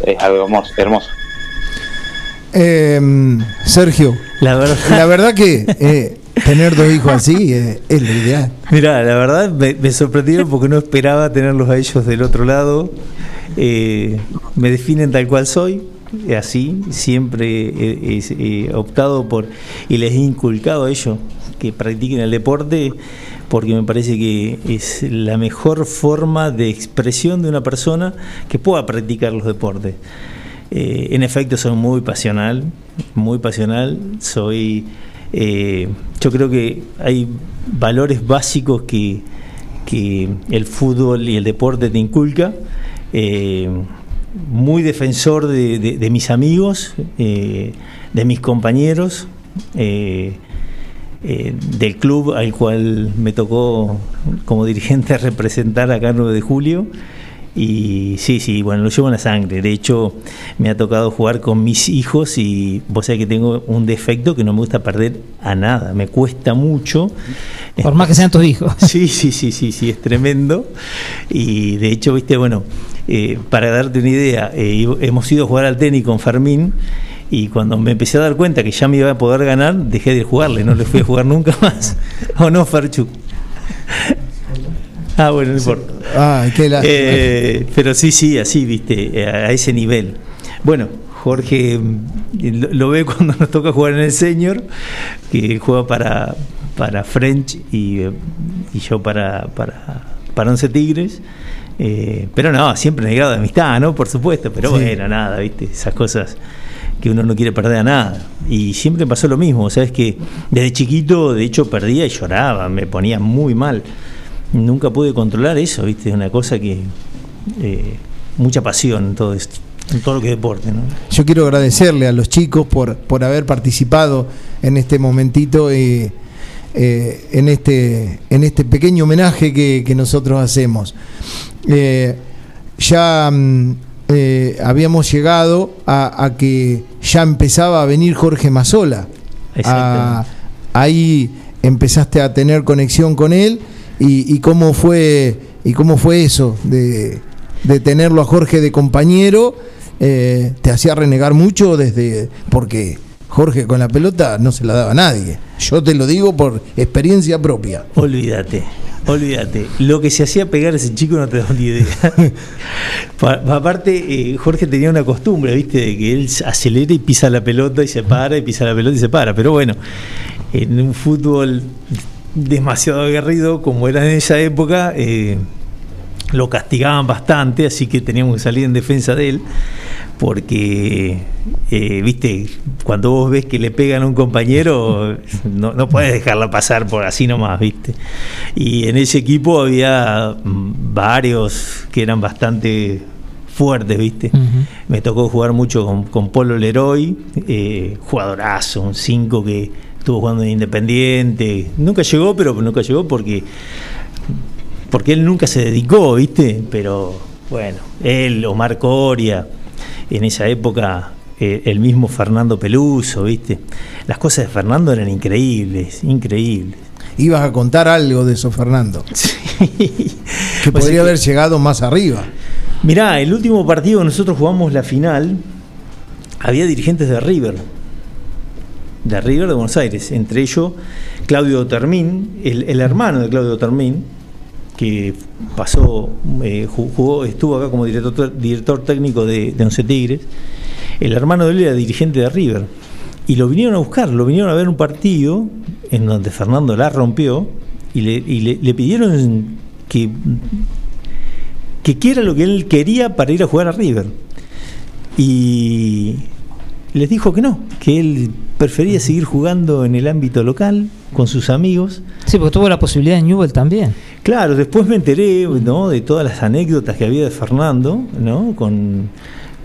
es algo hermoso. hermoso. Eh, Sergio, la verdad, la verdad que eh, tener dos hijos así eh, es lo ideal. Mira, la verdad me, me sorprendieron porque no esperaba tenerlos a ellos del otro lado. Eh, me definen tal cual soy, así, siempre he, he- he optado por y les he inculcado a ellos que practiquen el deporte porque me parece que es la mejor forma de expresión de una persona que pueda practicar los deportes. Eh, en efecto, soy muy pasional, muy pasional. Soy, eh, yo creo que hay valores básicos que, que el fútbol y el deporte te inculca. Eh, muy defensor de, de- de mis amigos, eh, de mis compañeros, eh, eh, del club al cual me tocó como dirigente representar acá en 9 de julio. Y sí, sí, bueno, lo llevo en la sangre. De hecho, me ha tocado jugar con mis hijos y vos sabés que tengo un defecto que no me gusta perder a nada. Me cuesta mucho. Por más que sean tus hijos. Sí, sí, sí, sí, sí, es tremendo. Y de hecho, viste, bueno, eh, para darte una idea, eh, hemos ido a jugar al tenis con Fermín y cuando me empecé a dar cuenta que ya me iba a poder ganar, dejé de jugarle, no le fui a jugar nunca más. ¿O no, Ferchu? Ah, bueno, no importa. Ay, qué lástima. Eh, pero sí, sí, así, viste, a ese nivel. Bueno, Jorge mm, lo, ve cuando nos toca jugar en el senior, que juega para, para French y, eh, y yo para, para, para Once Tigres. Eh, pero no, siempre en el grado de amistad, ¿no? Por supuesto, pero Sí. bueno, nada, viste, esas cosas que uno no quiere perder a nada. Y siempre pasó lo mismo, sabes que desde chiquito, de hecho, perdía y lloraba, me ponía muy mal. Nunca pude controlar eso, viste, es una cosa que. eh, mucha pasión en todo esto, en todo lo que es deporte, ¿no? Yo quiero agradecerle a los chicos por, por haber participado en este momentito y eh, en, este, en este pequeño homenaje que, que nosotros hacemos. Eh, ya mm, eh, habíamos llegado a, a que ya empezaba a venir Jorge Mazola. Ahí empezaste a tener conexión con él y, y cómo fue y cómo fue eso de, de tenerlo a Jorge de compañero eh, te hacía renegar mucho desde porque Jorge con la pelota no se la daba a nadie yo te lo digo por experiencia propia Olvídate, Olvídate, lo que se hacía pegar a ese chico no te da ni idea. aparte, eh, Jorge tenía una costumbre, ¿viste? De que él acelera y pisa la pelota y se para, y pisa la pelota y se para. Pero bueno, en un fútbol demasiado aguerrido como era en esa época, eh, lo castigaban bastante, así que teníamos que salir en defensa de él, porque, eh, viste, cuando vos ves que le pegan a un compañero, no, no puedes dejarla pasar por así nomás, viste. Y en ese equipo había mm, varios que eran bastante fuertes, ¿viste? Me tocó jugar mucho con, Polo Leroy, eh, jugadorazo, un 5 que estuvo jugando en Independiente. Nunca llegó, pero nunca llegó porque porque él nunca se dedicó, ¿viste? Pero bueno, él, Omar Coria, en esa época eh, el mismo Fernando Peluso, ¿viste? Las cosas de Fernando eran increíbles, increíbles. Ibas a contar algo de eso, Fernando. Sí. Que podría haber llegado más arriba. Mirá, el último partido nosotros jugamos la final, había dirigentes de River, de River de Buenos Aires, entre ellos Claudio Termín, el, el hermano de Claudio Termín, que pasó, eh, jugó, estuvo acá como director, director técnico de, Once Tigres. El hermano de él era dirigente de River. Y lo vinieron a buscar, lo vinieron a ver un partido en donde Fernando la rompió y le, y le, pidieron que, que quiera lo que él quería para ir a jugar a River. Y les dijo que no, que él prefería seguir jugando en el ámbito local con sus amigos. Sí, porque tuvo la posibilidad en Newell también. Claro, después me enteré ¿no? de todas las anécdotas que había de Fernando, ¿no? con,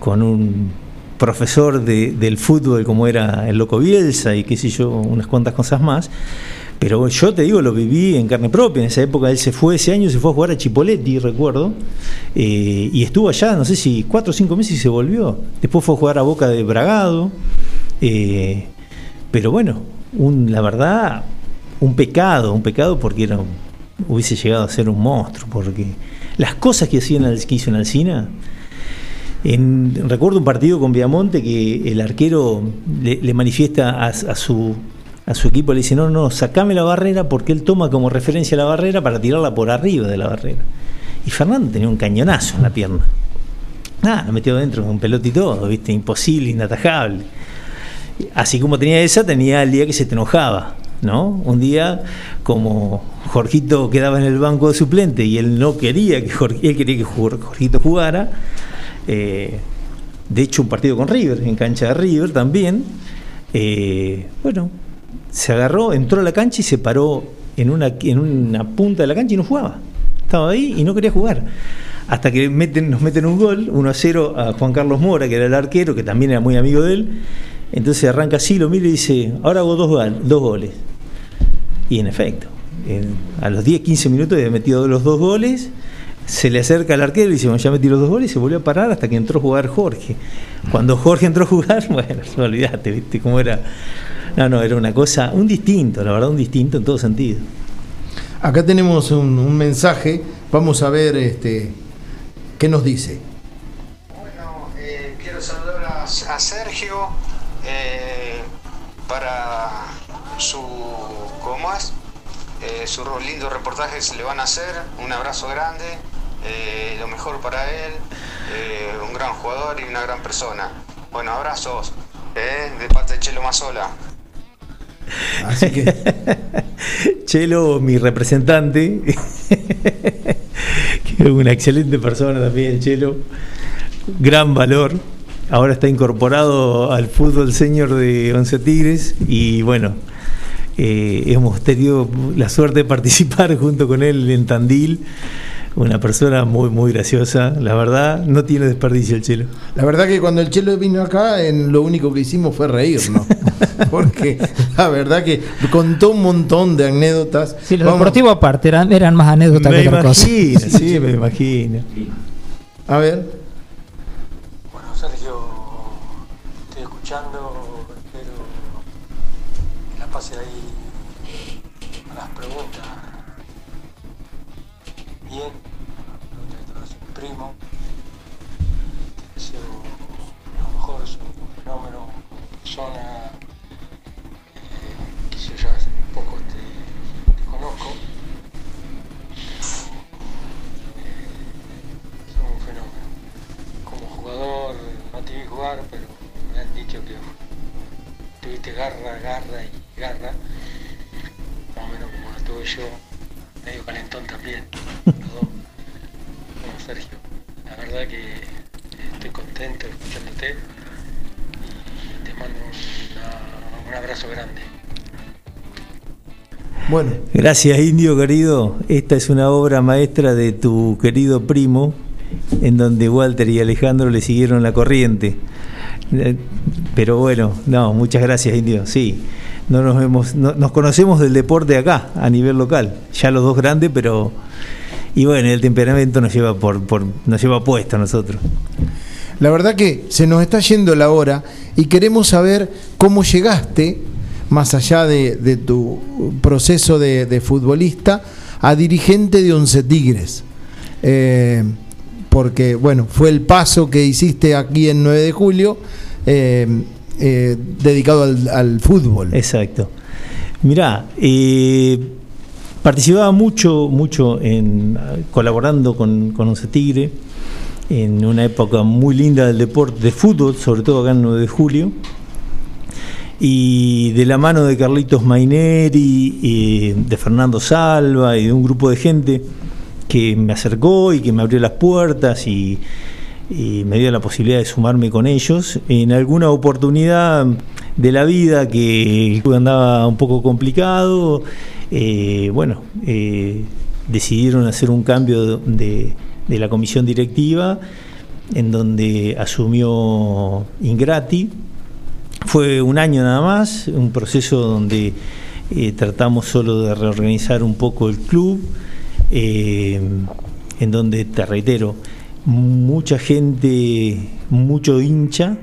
con un profesor de, del fútbol como era el Loco Bielsa y qué sé yo, unas cuantas cosas más. Pero yo te digo, lo viví en carne propia. En esa época él se fue, ese año se fue a jugar a Chipoletti, recuerdo. Eh, y estuvo allá, no sé si cuatro o cinco meses y se volvió. Después fue a jugar a Boca de Bragado. Eh, pero bueno, la verdad, un pecado, un pecado porque hubiese llegado a ser un monstruo, porque las cosas que, hacían, que hizo en Alcina, recuerdo un partido con Viamonte que el arquero le, manifiesta a, su, a su equipo, le dice, no, no, sacame la barrera porque él toma como referencia la barrera para tirarla por arriba de la barrera. Y Fernando tenía un cañonazo en la pierna. Nada, lo metió dentro con un pelota y todo, ¿viste? Imposible, inatajable. Así como tenía esa, tenía el día que se te enojaba. ¿no? Un día, como Jorgito quedaba en el banco de suplente y él no quería que él quería que Jorgito jugara, eh, de hecho un partido con River, en cancha de River también, eh, bueno, se agarró, entró a la cancha y se paró en una, en una punta de la cancha y no jugaba. Estaba ahí y no quería jugar. Hasta que meten, nos meten un gol, 1 a 0 a Juan Carlos Mora, que era el arquero, que también era muy amigo de él. Entonces arranca así, lo mira y dice, ahora hago dos, dos goles. Y en efecto, a los 10, 15 minutos había metido los dos goles, se le acerca al arquero y dice, ya metí los dos goles y se volvió a parar hasta que entró a jugar Jorge. Cuando Jorge entró a jugar, bueno, no olvidaste, ¿viste cómo era? No, no, era una cosa, un distinto, la verdad, un distinto en todo sentido. Acá tenemos un, mensaje, vamos a ver este, qué nos dice. Bueno, eh, quiero saludar a, Sergio eh, para su, ¿cómo es? Eh, sus lindos reportajes le van a hacer. Un abrazo grande, eh, lo mejor para él, eh, un gran jugador y una gran persona. Bueno, abrazos de parte de Chelo Mazola. Así que. Chelo, mi representante, que es una excelente persona también, Chelo. Gran valor. Ahora está incorporado al fútbol señor de Once Tigres y bueno, eh, hemos tenido la suerte de participar junto con él en Tandil. Una persona muy, muy graciosa, la verdad, no tiene desperdicio el Chelo. La verdad que cuando el Chelo vino acá, en lo único que hicimos fue reírnos. Porque la verdad que contó un montón de anécdotas. Sí, lo deportivo aparte, eran, eran más anécdotas que otra cosa. Sí, me imagino. A ver. persona eh, que yo ya hace poco te, conozco. Eh, son un fenómeno. Como jugador no te vi jugar, pero me han dicho que tuviste garra, garra y garra. Más o menos como la tuve yo, medio calentón también. los Como Sergio. La verdad que estoy contento escuchándote un abrazo grande. Bueno, Gracias, Indio querido. Esta es una obra maestra de tu querido primo, en donde Walter y Alejandro le siguieron la corriente. Eh, Pero bueno, no, muchas gracias, Indio. Sí, no nos vemos, no- nos conocemos del deporte acá, a nivel local. Ya los dos grandes, pero y bueno, el temperamento nos lleva por nos lleva puesto a nosotros. La verdad que se nos está yendo la hora y queremos saber cómo llegaste, más allá de, tu proceso de, futbolista, a dirigente de Once Tigres. Eh, porque, bueno, fue el paso que hiciste aquí en 9 de julio, eh, eh, dedicado al, fútbol. Exacto. Mirá, participaba mucho, mucho en colaborando con, con Once Tigre en una época muy linda del deporte de fútbol, sobre todo acá en 9 de julio. Y de la mano de Carlitos Maineri, y de Fernando Salva y de un grupo de gente que me acercó y que me abrió las puertas y, y me dio la posibilidad de sumarme con ellos en alguna oportunidad de la vida que el club andaba un poco complicado eh, bueno eh, decidieron hacer un cambio de, de la comisión directiva en donde asumió Ingrati. Fue un año nada más un proceso donde eh, tratamos solo de reorganizar un poco el club eh, en donde, te reitero, mucha gente, mucho hincha,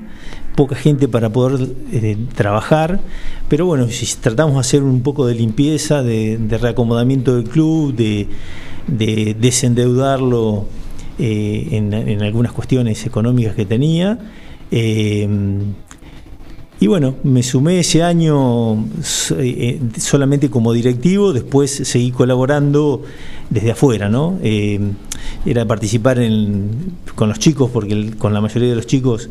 poca gente para poder eh, trabajar, pero bueno, si tratamos de hacer un poco de limpieza, de, de reacomodamiento del club, de, de desendeudarlo eh, en, algunas cuestiones económicas que tenía. eh, y bueno, me sumé ese año eh, solamente como directivo, después seguí colaborando desde afuera, ¿no? Era participar con los chicos, porque con la mayoría de los chicos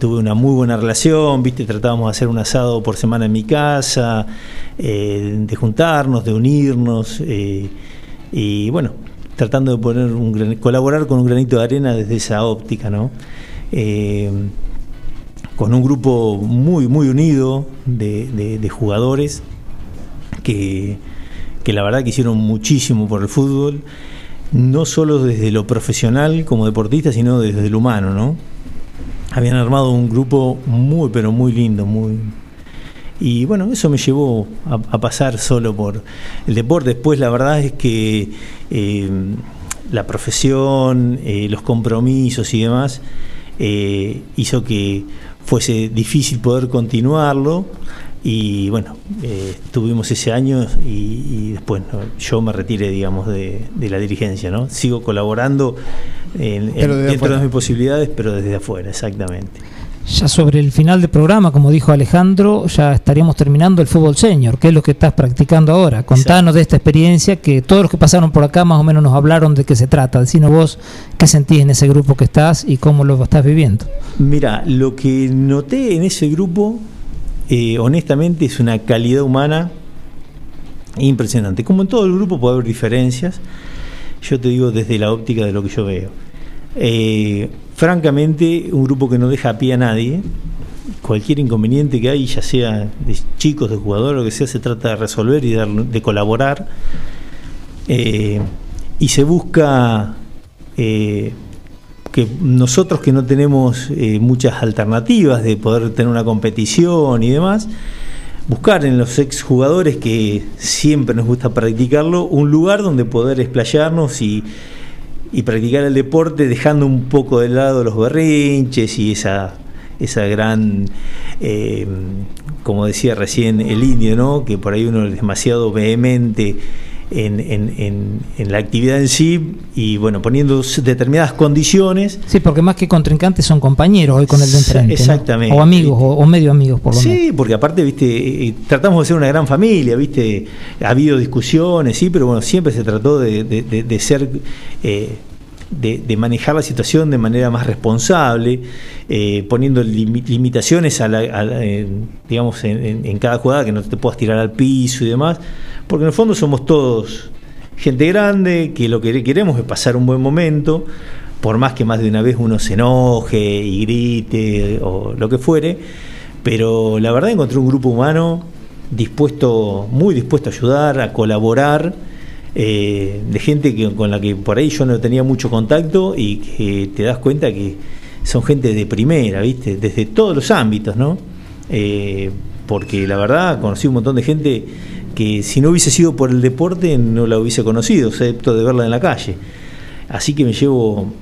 tuve una muy buena relación, ¿viste? Tratábamos de hacer un asado por semana en mi casa, de juntarnos, de unirnos, y bueno, tratando de poner un colaborar con un granito de arena desde esa óptica, ¿no? Eh, con un grupo muy, muy unido de jugadores que, que la verdad que hicieron muchísimo por el fútbol, no solo desde lo profesional como deportista, sino desde lo humano, ¿no? Habían armado un grupo muy, pero muy lindo, muy... Y bueno, eso me llevó a, a pasar solo por el deporte. Después la verdad es que eh, la profesión, eh, los compromisos y demás, eh, hizo que fuese difícil poder continuarlo y bueno, eh, tuvimos ese año y, y después ¿no? yo me retiré, digamos, de, de la dirigencia, ¿no? Sigo colaborando en- dentro de mis posibilidades, pero desde afuera, exactamente. Ya sobre el final del programa, como dijo Alejandro, ya estaríamos terminando el fútbol senior, que es lo que estás practicando ahora. Contanos de esta experiencia que todos los que pasaron por acá más o menos nos hablaron de qué se trata. Decinos vos qué sentís en ese grupo que estás y cómo lo estás viviendo. Mira, lo que noté en ese grupo, eh, honestamente, es una calidad humana impresionante. Como en todo el grupo puede haber diferencias, yo te digo desde la óptica de lo que yo veo. Eh, francamente, un grupo que no deja a pie a nadie, cualquier inconveniente que hay, ya sea de chicos, de jugadores, lo que sea, se trata de resolver y de, colaborar. Eh, y se busca eh, que nosotros que no tenemos muchas alternativas de poder tener una competición y demás, buscar en los exjugadores que siempre nos gusta practicarlo, un lugar donde poder explayarnos y, y practicar el deporte dejando un poco de lado los berrinches y esa, esa gran, eh, como decía recién el indio, ¿no? que por ahí uno es demasiado vehemente en, en- en- en la actividad en sí y bueno, poniendo determinadas condiciones. Sí, porque más que contrincantes son compañeros hoy con el de enfrente. ¿no? Exactamente. O amigos, o, o medio amigos por lo menos. Sí, porque aparte, viste, eh, tratamos de ser una gran familia, viste, ha habido discusiones, sí, pero bueno, siempre se trató de, de- de- de ser eh, de, manejar la situación de manera más responsable, eh, poniendo limitaciones a eh, digamos en, cada jugada que no te puedas tirar al piso y demás, porque en el fondo somos todos gente grande, que lo que queremos es pasar un buen momento, por más que más de una vez uno se enoje y grite o lo que fuere, pero la verdad encontré un grupo humano dispuesto, muy dispuesto a ayudar, a colaborar eh, de gente que, con la que por ahí yo no tenía mucho contacto y que te das cuenta que son gente de primera, ¿viste? Desde todos los ámbitos, ¿no? Eh, porque la verdad conocí un montón de gente que si no hubiese sido por el deporte no la hubiese conocido, excepto de verla en la calle. Así que me llevo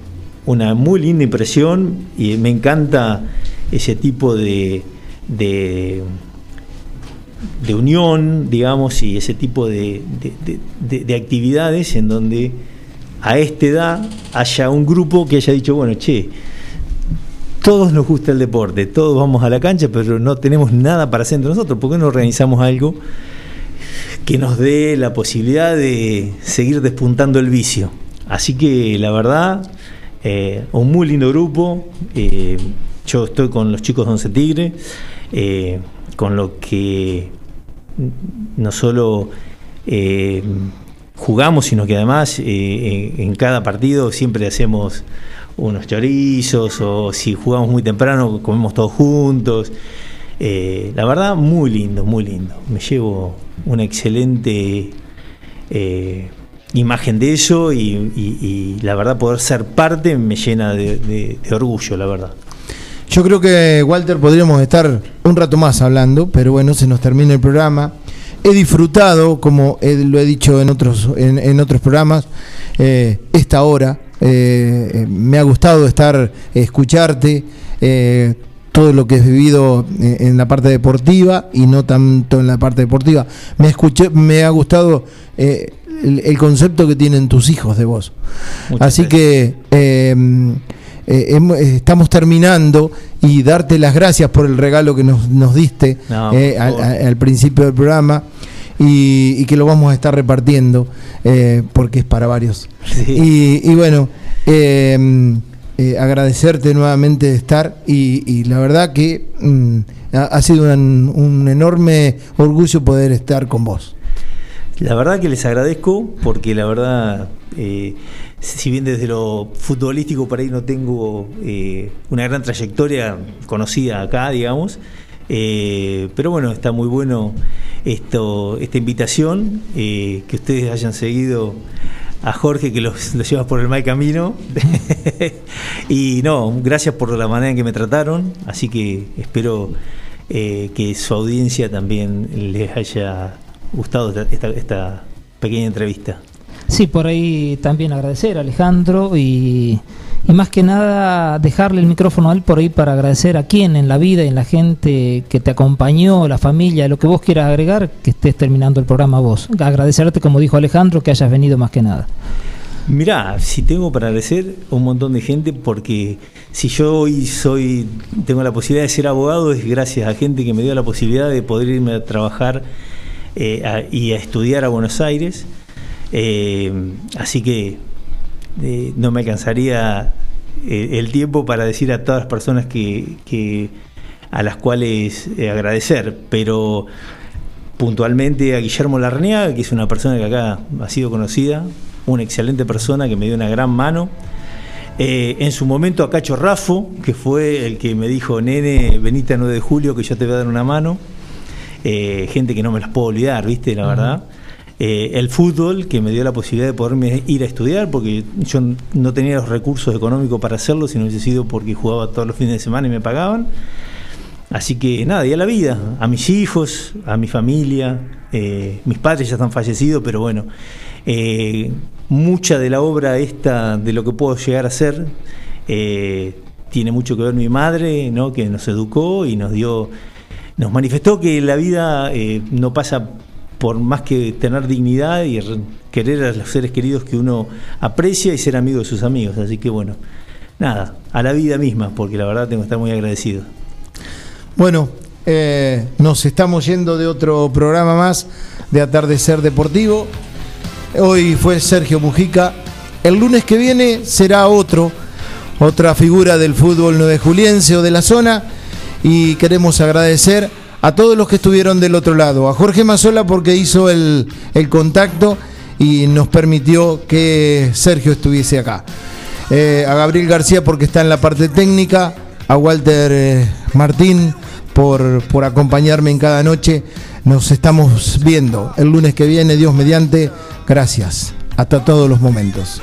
una muy linda impresión y me encanta ese tipo de, de de unión, digamos, y ese tipo de, de, actividades en donde a esta edad haya un grupo que haya dicho, bueno, che, todos nos gusta el deporte, todos vamos a la cancha, pero no tenemos nada para hacer entre nosotros, ¿por qué no organizamos algo que nos dé la posibilidad de seguir despuntando el vicio? Así que la verdad, eh, un muy lindo grupo, eh, yo estoy con los chicos de Once Tigre, eh, con lo que no solo eh, jugamos, sino que además eh, en, cada partido siempre hacemos unos chorizos o si jugamos muy temprano comemos todos juntos. Eh, la verdad, muy lindo, muy lindo. Me llevo una excelente imagen de eso y, la verdad poder ser parte me llena de orgullo, la verdad. Yo creo que, Walter, podríamos estar un rato más hablando, pero bueno, se nos termina el programa. He disfrutado, como lo he dicho en otros, en, otros programas, eh, esta hora. Eh, eh, me ha gustado estar, escucharte, todo lo que has vivido en la parte deportiva y no tanto en la parte deportiva. Me, escuché, me ha gustado el, concepto que tienen tus hijos de vos. Así que eh, eh, estamos terminando y darte las gracias por el regalo que nos, nos diste eh, al, principio del programa y, que lo vamos a estar repartiendo porque es para varios. Y, bueno, agradecerte nuevamente de estar y, la verdad que mm, ha, sido un, enorme orgullo poder estar con vos. La verdad que les agradezco porque la verdad si bien desde lo futbolístico por ahí no tengo eh, una gran trayectoria conocida acá, digamos, eh, pero bueno, está muy bueno esto, esta invitación, eh, que ustedes hayan seguido a Jorge que los, los llevas por el mal camino. y no, gracias por la manera en que me trataron, así que espero que su audiencia también les haya gustado esta pequeña entrevista. Sí, por ahí también agradecer a Alejandro y, más que nada dejarle el micrófono a él por ahí para agradecer a quien en la vida y en la gente que te acompañó, la familia, lo que vos quieras agregar, que estés terminando el programa vos. Agradecerte, como dijo Alejandro, que hayas venido más que nada. Mirá, si tengo para agradecer un montón de gente porque si yo hoy soy tengo la posibilidad de ser abogado es gracias a gente que me dio la posibilidad de poder irme a trabajar eh, y a estudiar a Buenos Aires eh, así que eh, no me alcanzaría eh, el tiempo para decir a todas las personas que, a las cuales agradecer, pero puntualmente a Guillermo Larneaga, que es una persona que acá ha sido conocida, una excelente persona que me dio una gran mano. en su momento a Cacho Rafo, que fue el que me dijo, nene, venite a 9 de julio que yo te voy a dar una mano. gente que no me las puedo olvidar, ¿viste? La verdad. Eh, el fútbol, que me dio la posibilidad de poderme ir a estudiar, porque yo no tenía los recursos económicos para hacerlo, si no hubiese sido porque jugaba todos los fines de semana y me pagaban. Así que nada, y a la vida, a mis hijos, a mi familia, eh, mis padres ya están fallecidos, pero bueno, eh, mucha de la obra esta, de lo que puedo llegar a ser, tiene mucho que ver mi madre, ¿no? que nos educó y nos dio, nos manifestó que la vida no pasa por más que tener dignidad y querer a los seres queridos que uno aprecia y ser amigo de sus amigos. Así que bueno, nada, a la vida misma, porque la verdad tengo que estar muy agradecido. Bueno, eh, nos estamos yendo de otro programa más de Atardecer Deportivo. Hoy fue Sergio Mujica El lunes que viene será otro, otra figura del fútbol nueve juliense o de la zona. Y queremos agradecer a todos los que estuvieron del otro lado. A Jorge Mazola porque hizo el, el contacto y nos permitió que Sergio estuviese acá. Eh, a Gabriel García porque está en la parte técnica, a Walter eh, Martín por, por acompañarme en cada noche. Nos estamos viendo el lunes que viene, Dios mediante. Gracias. Hasta todos los momentos.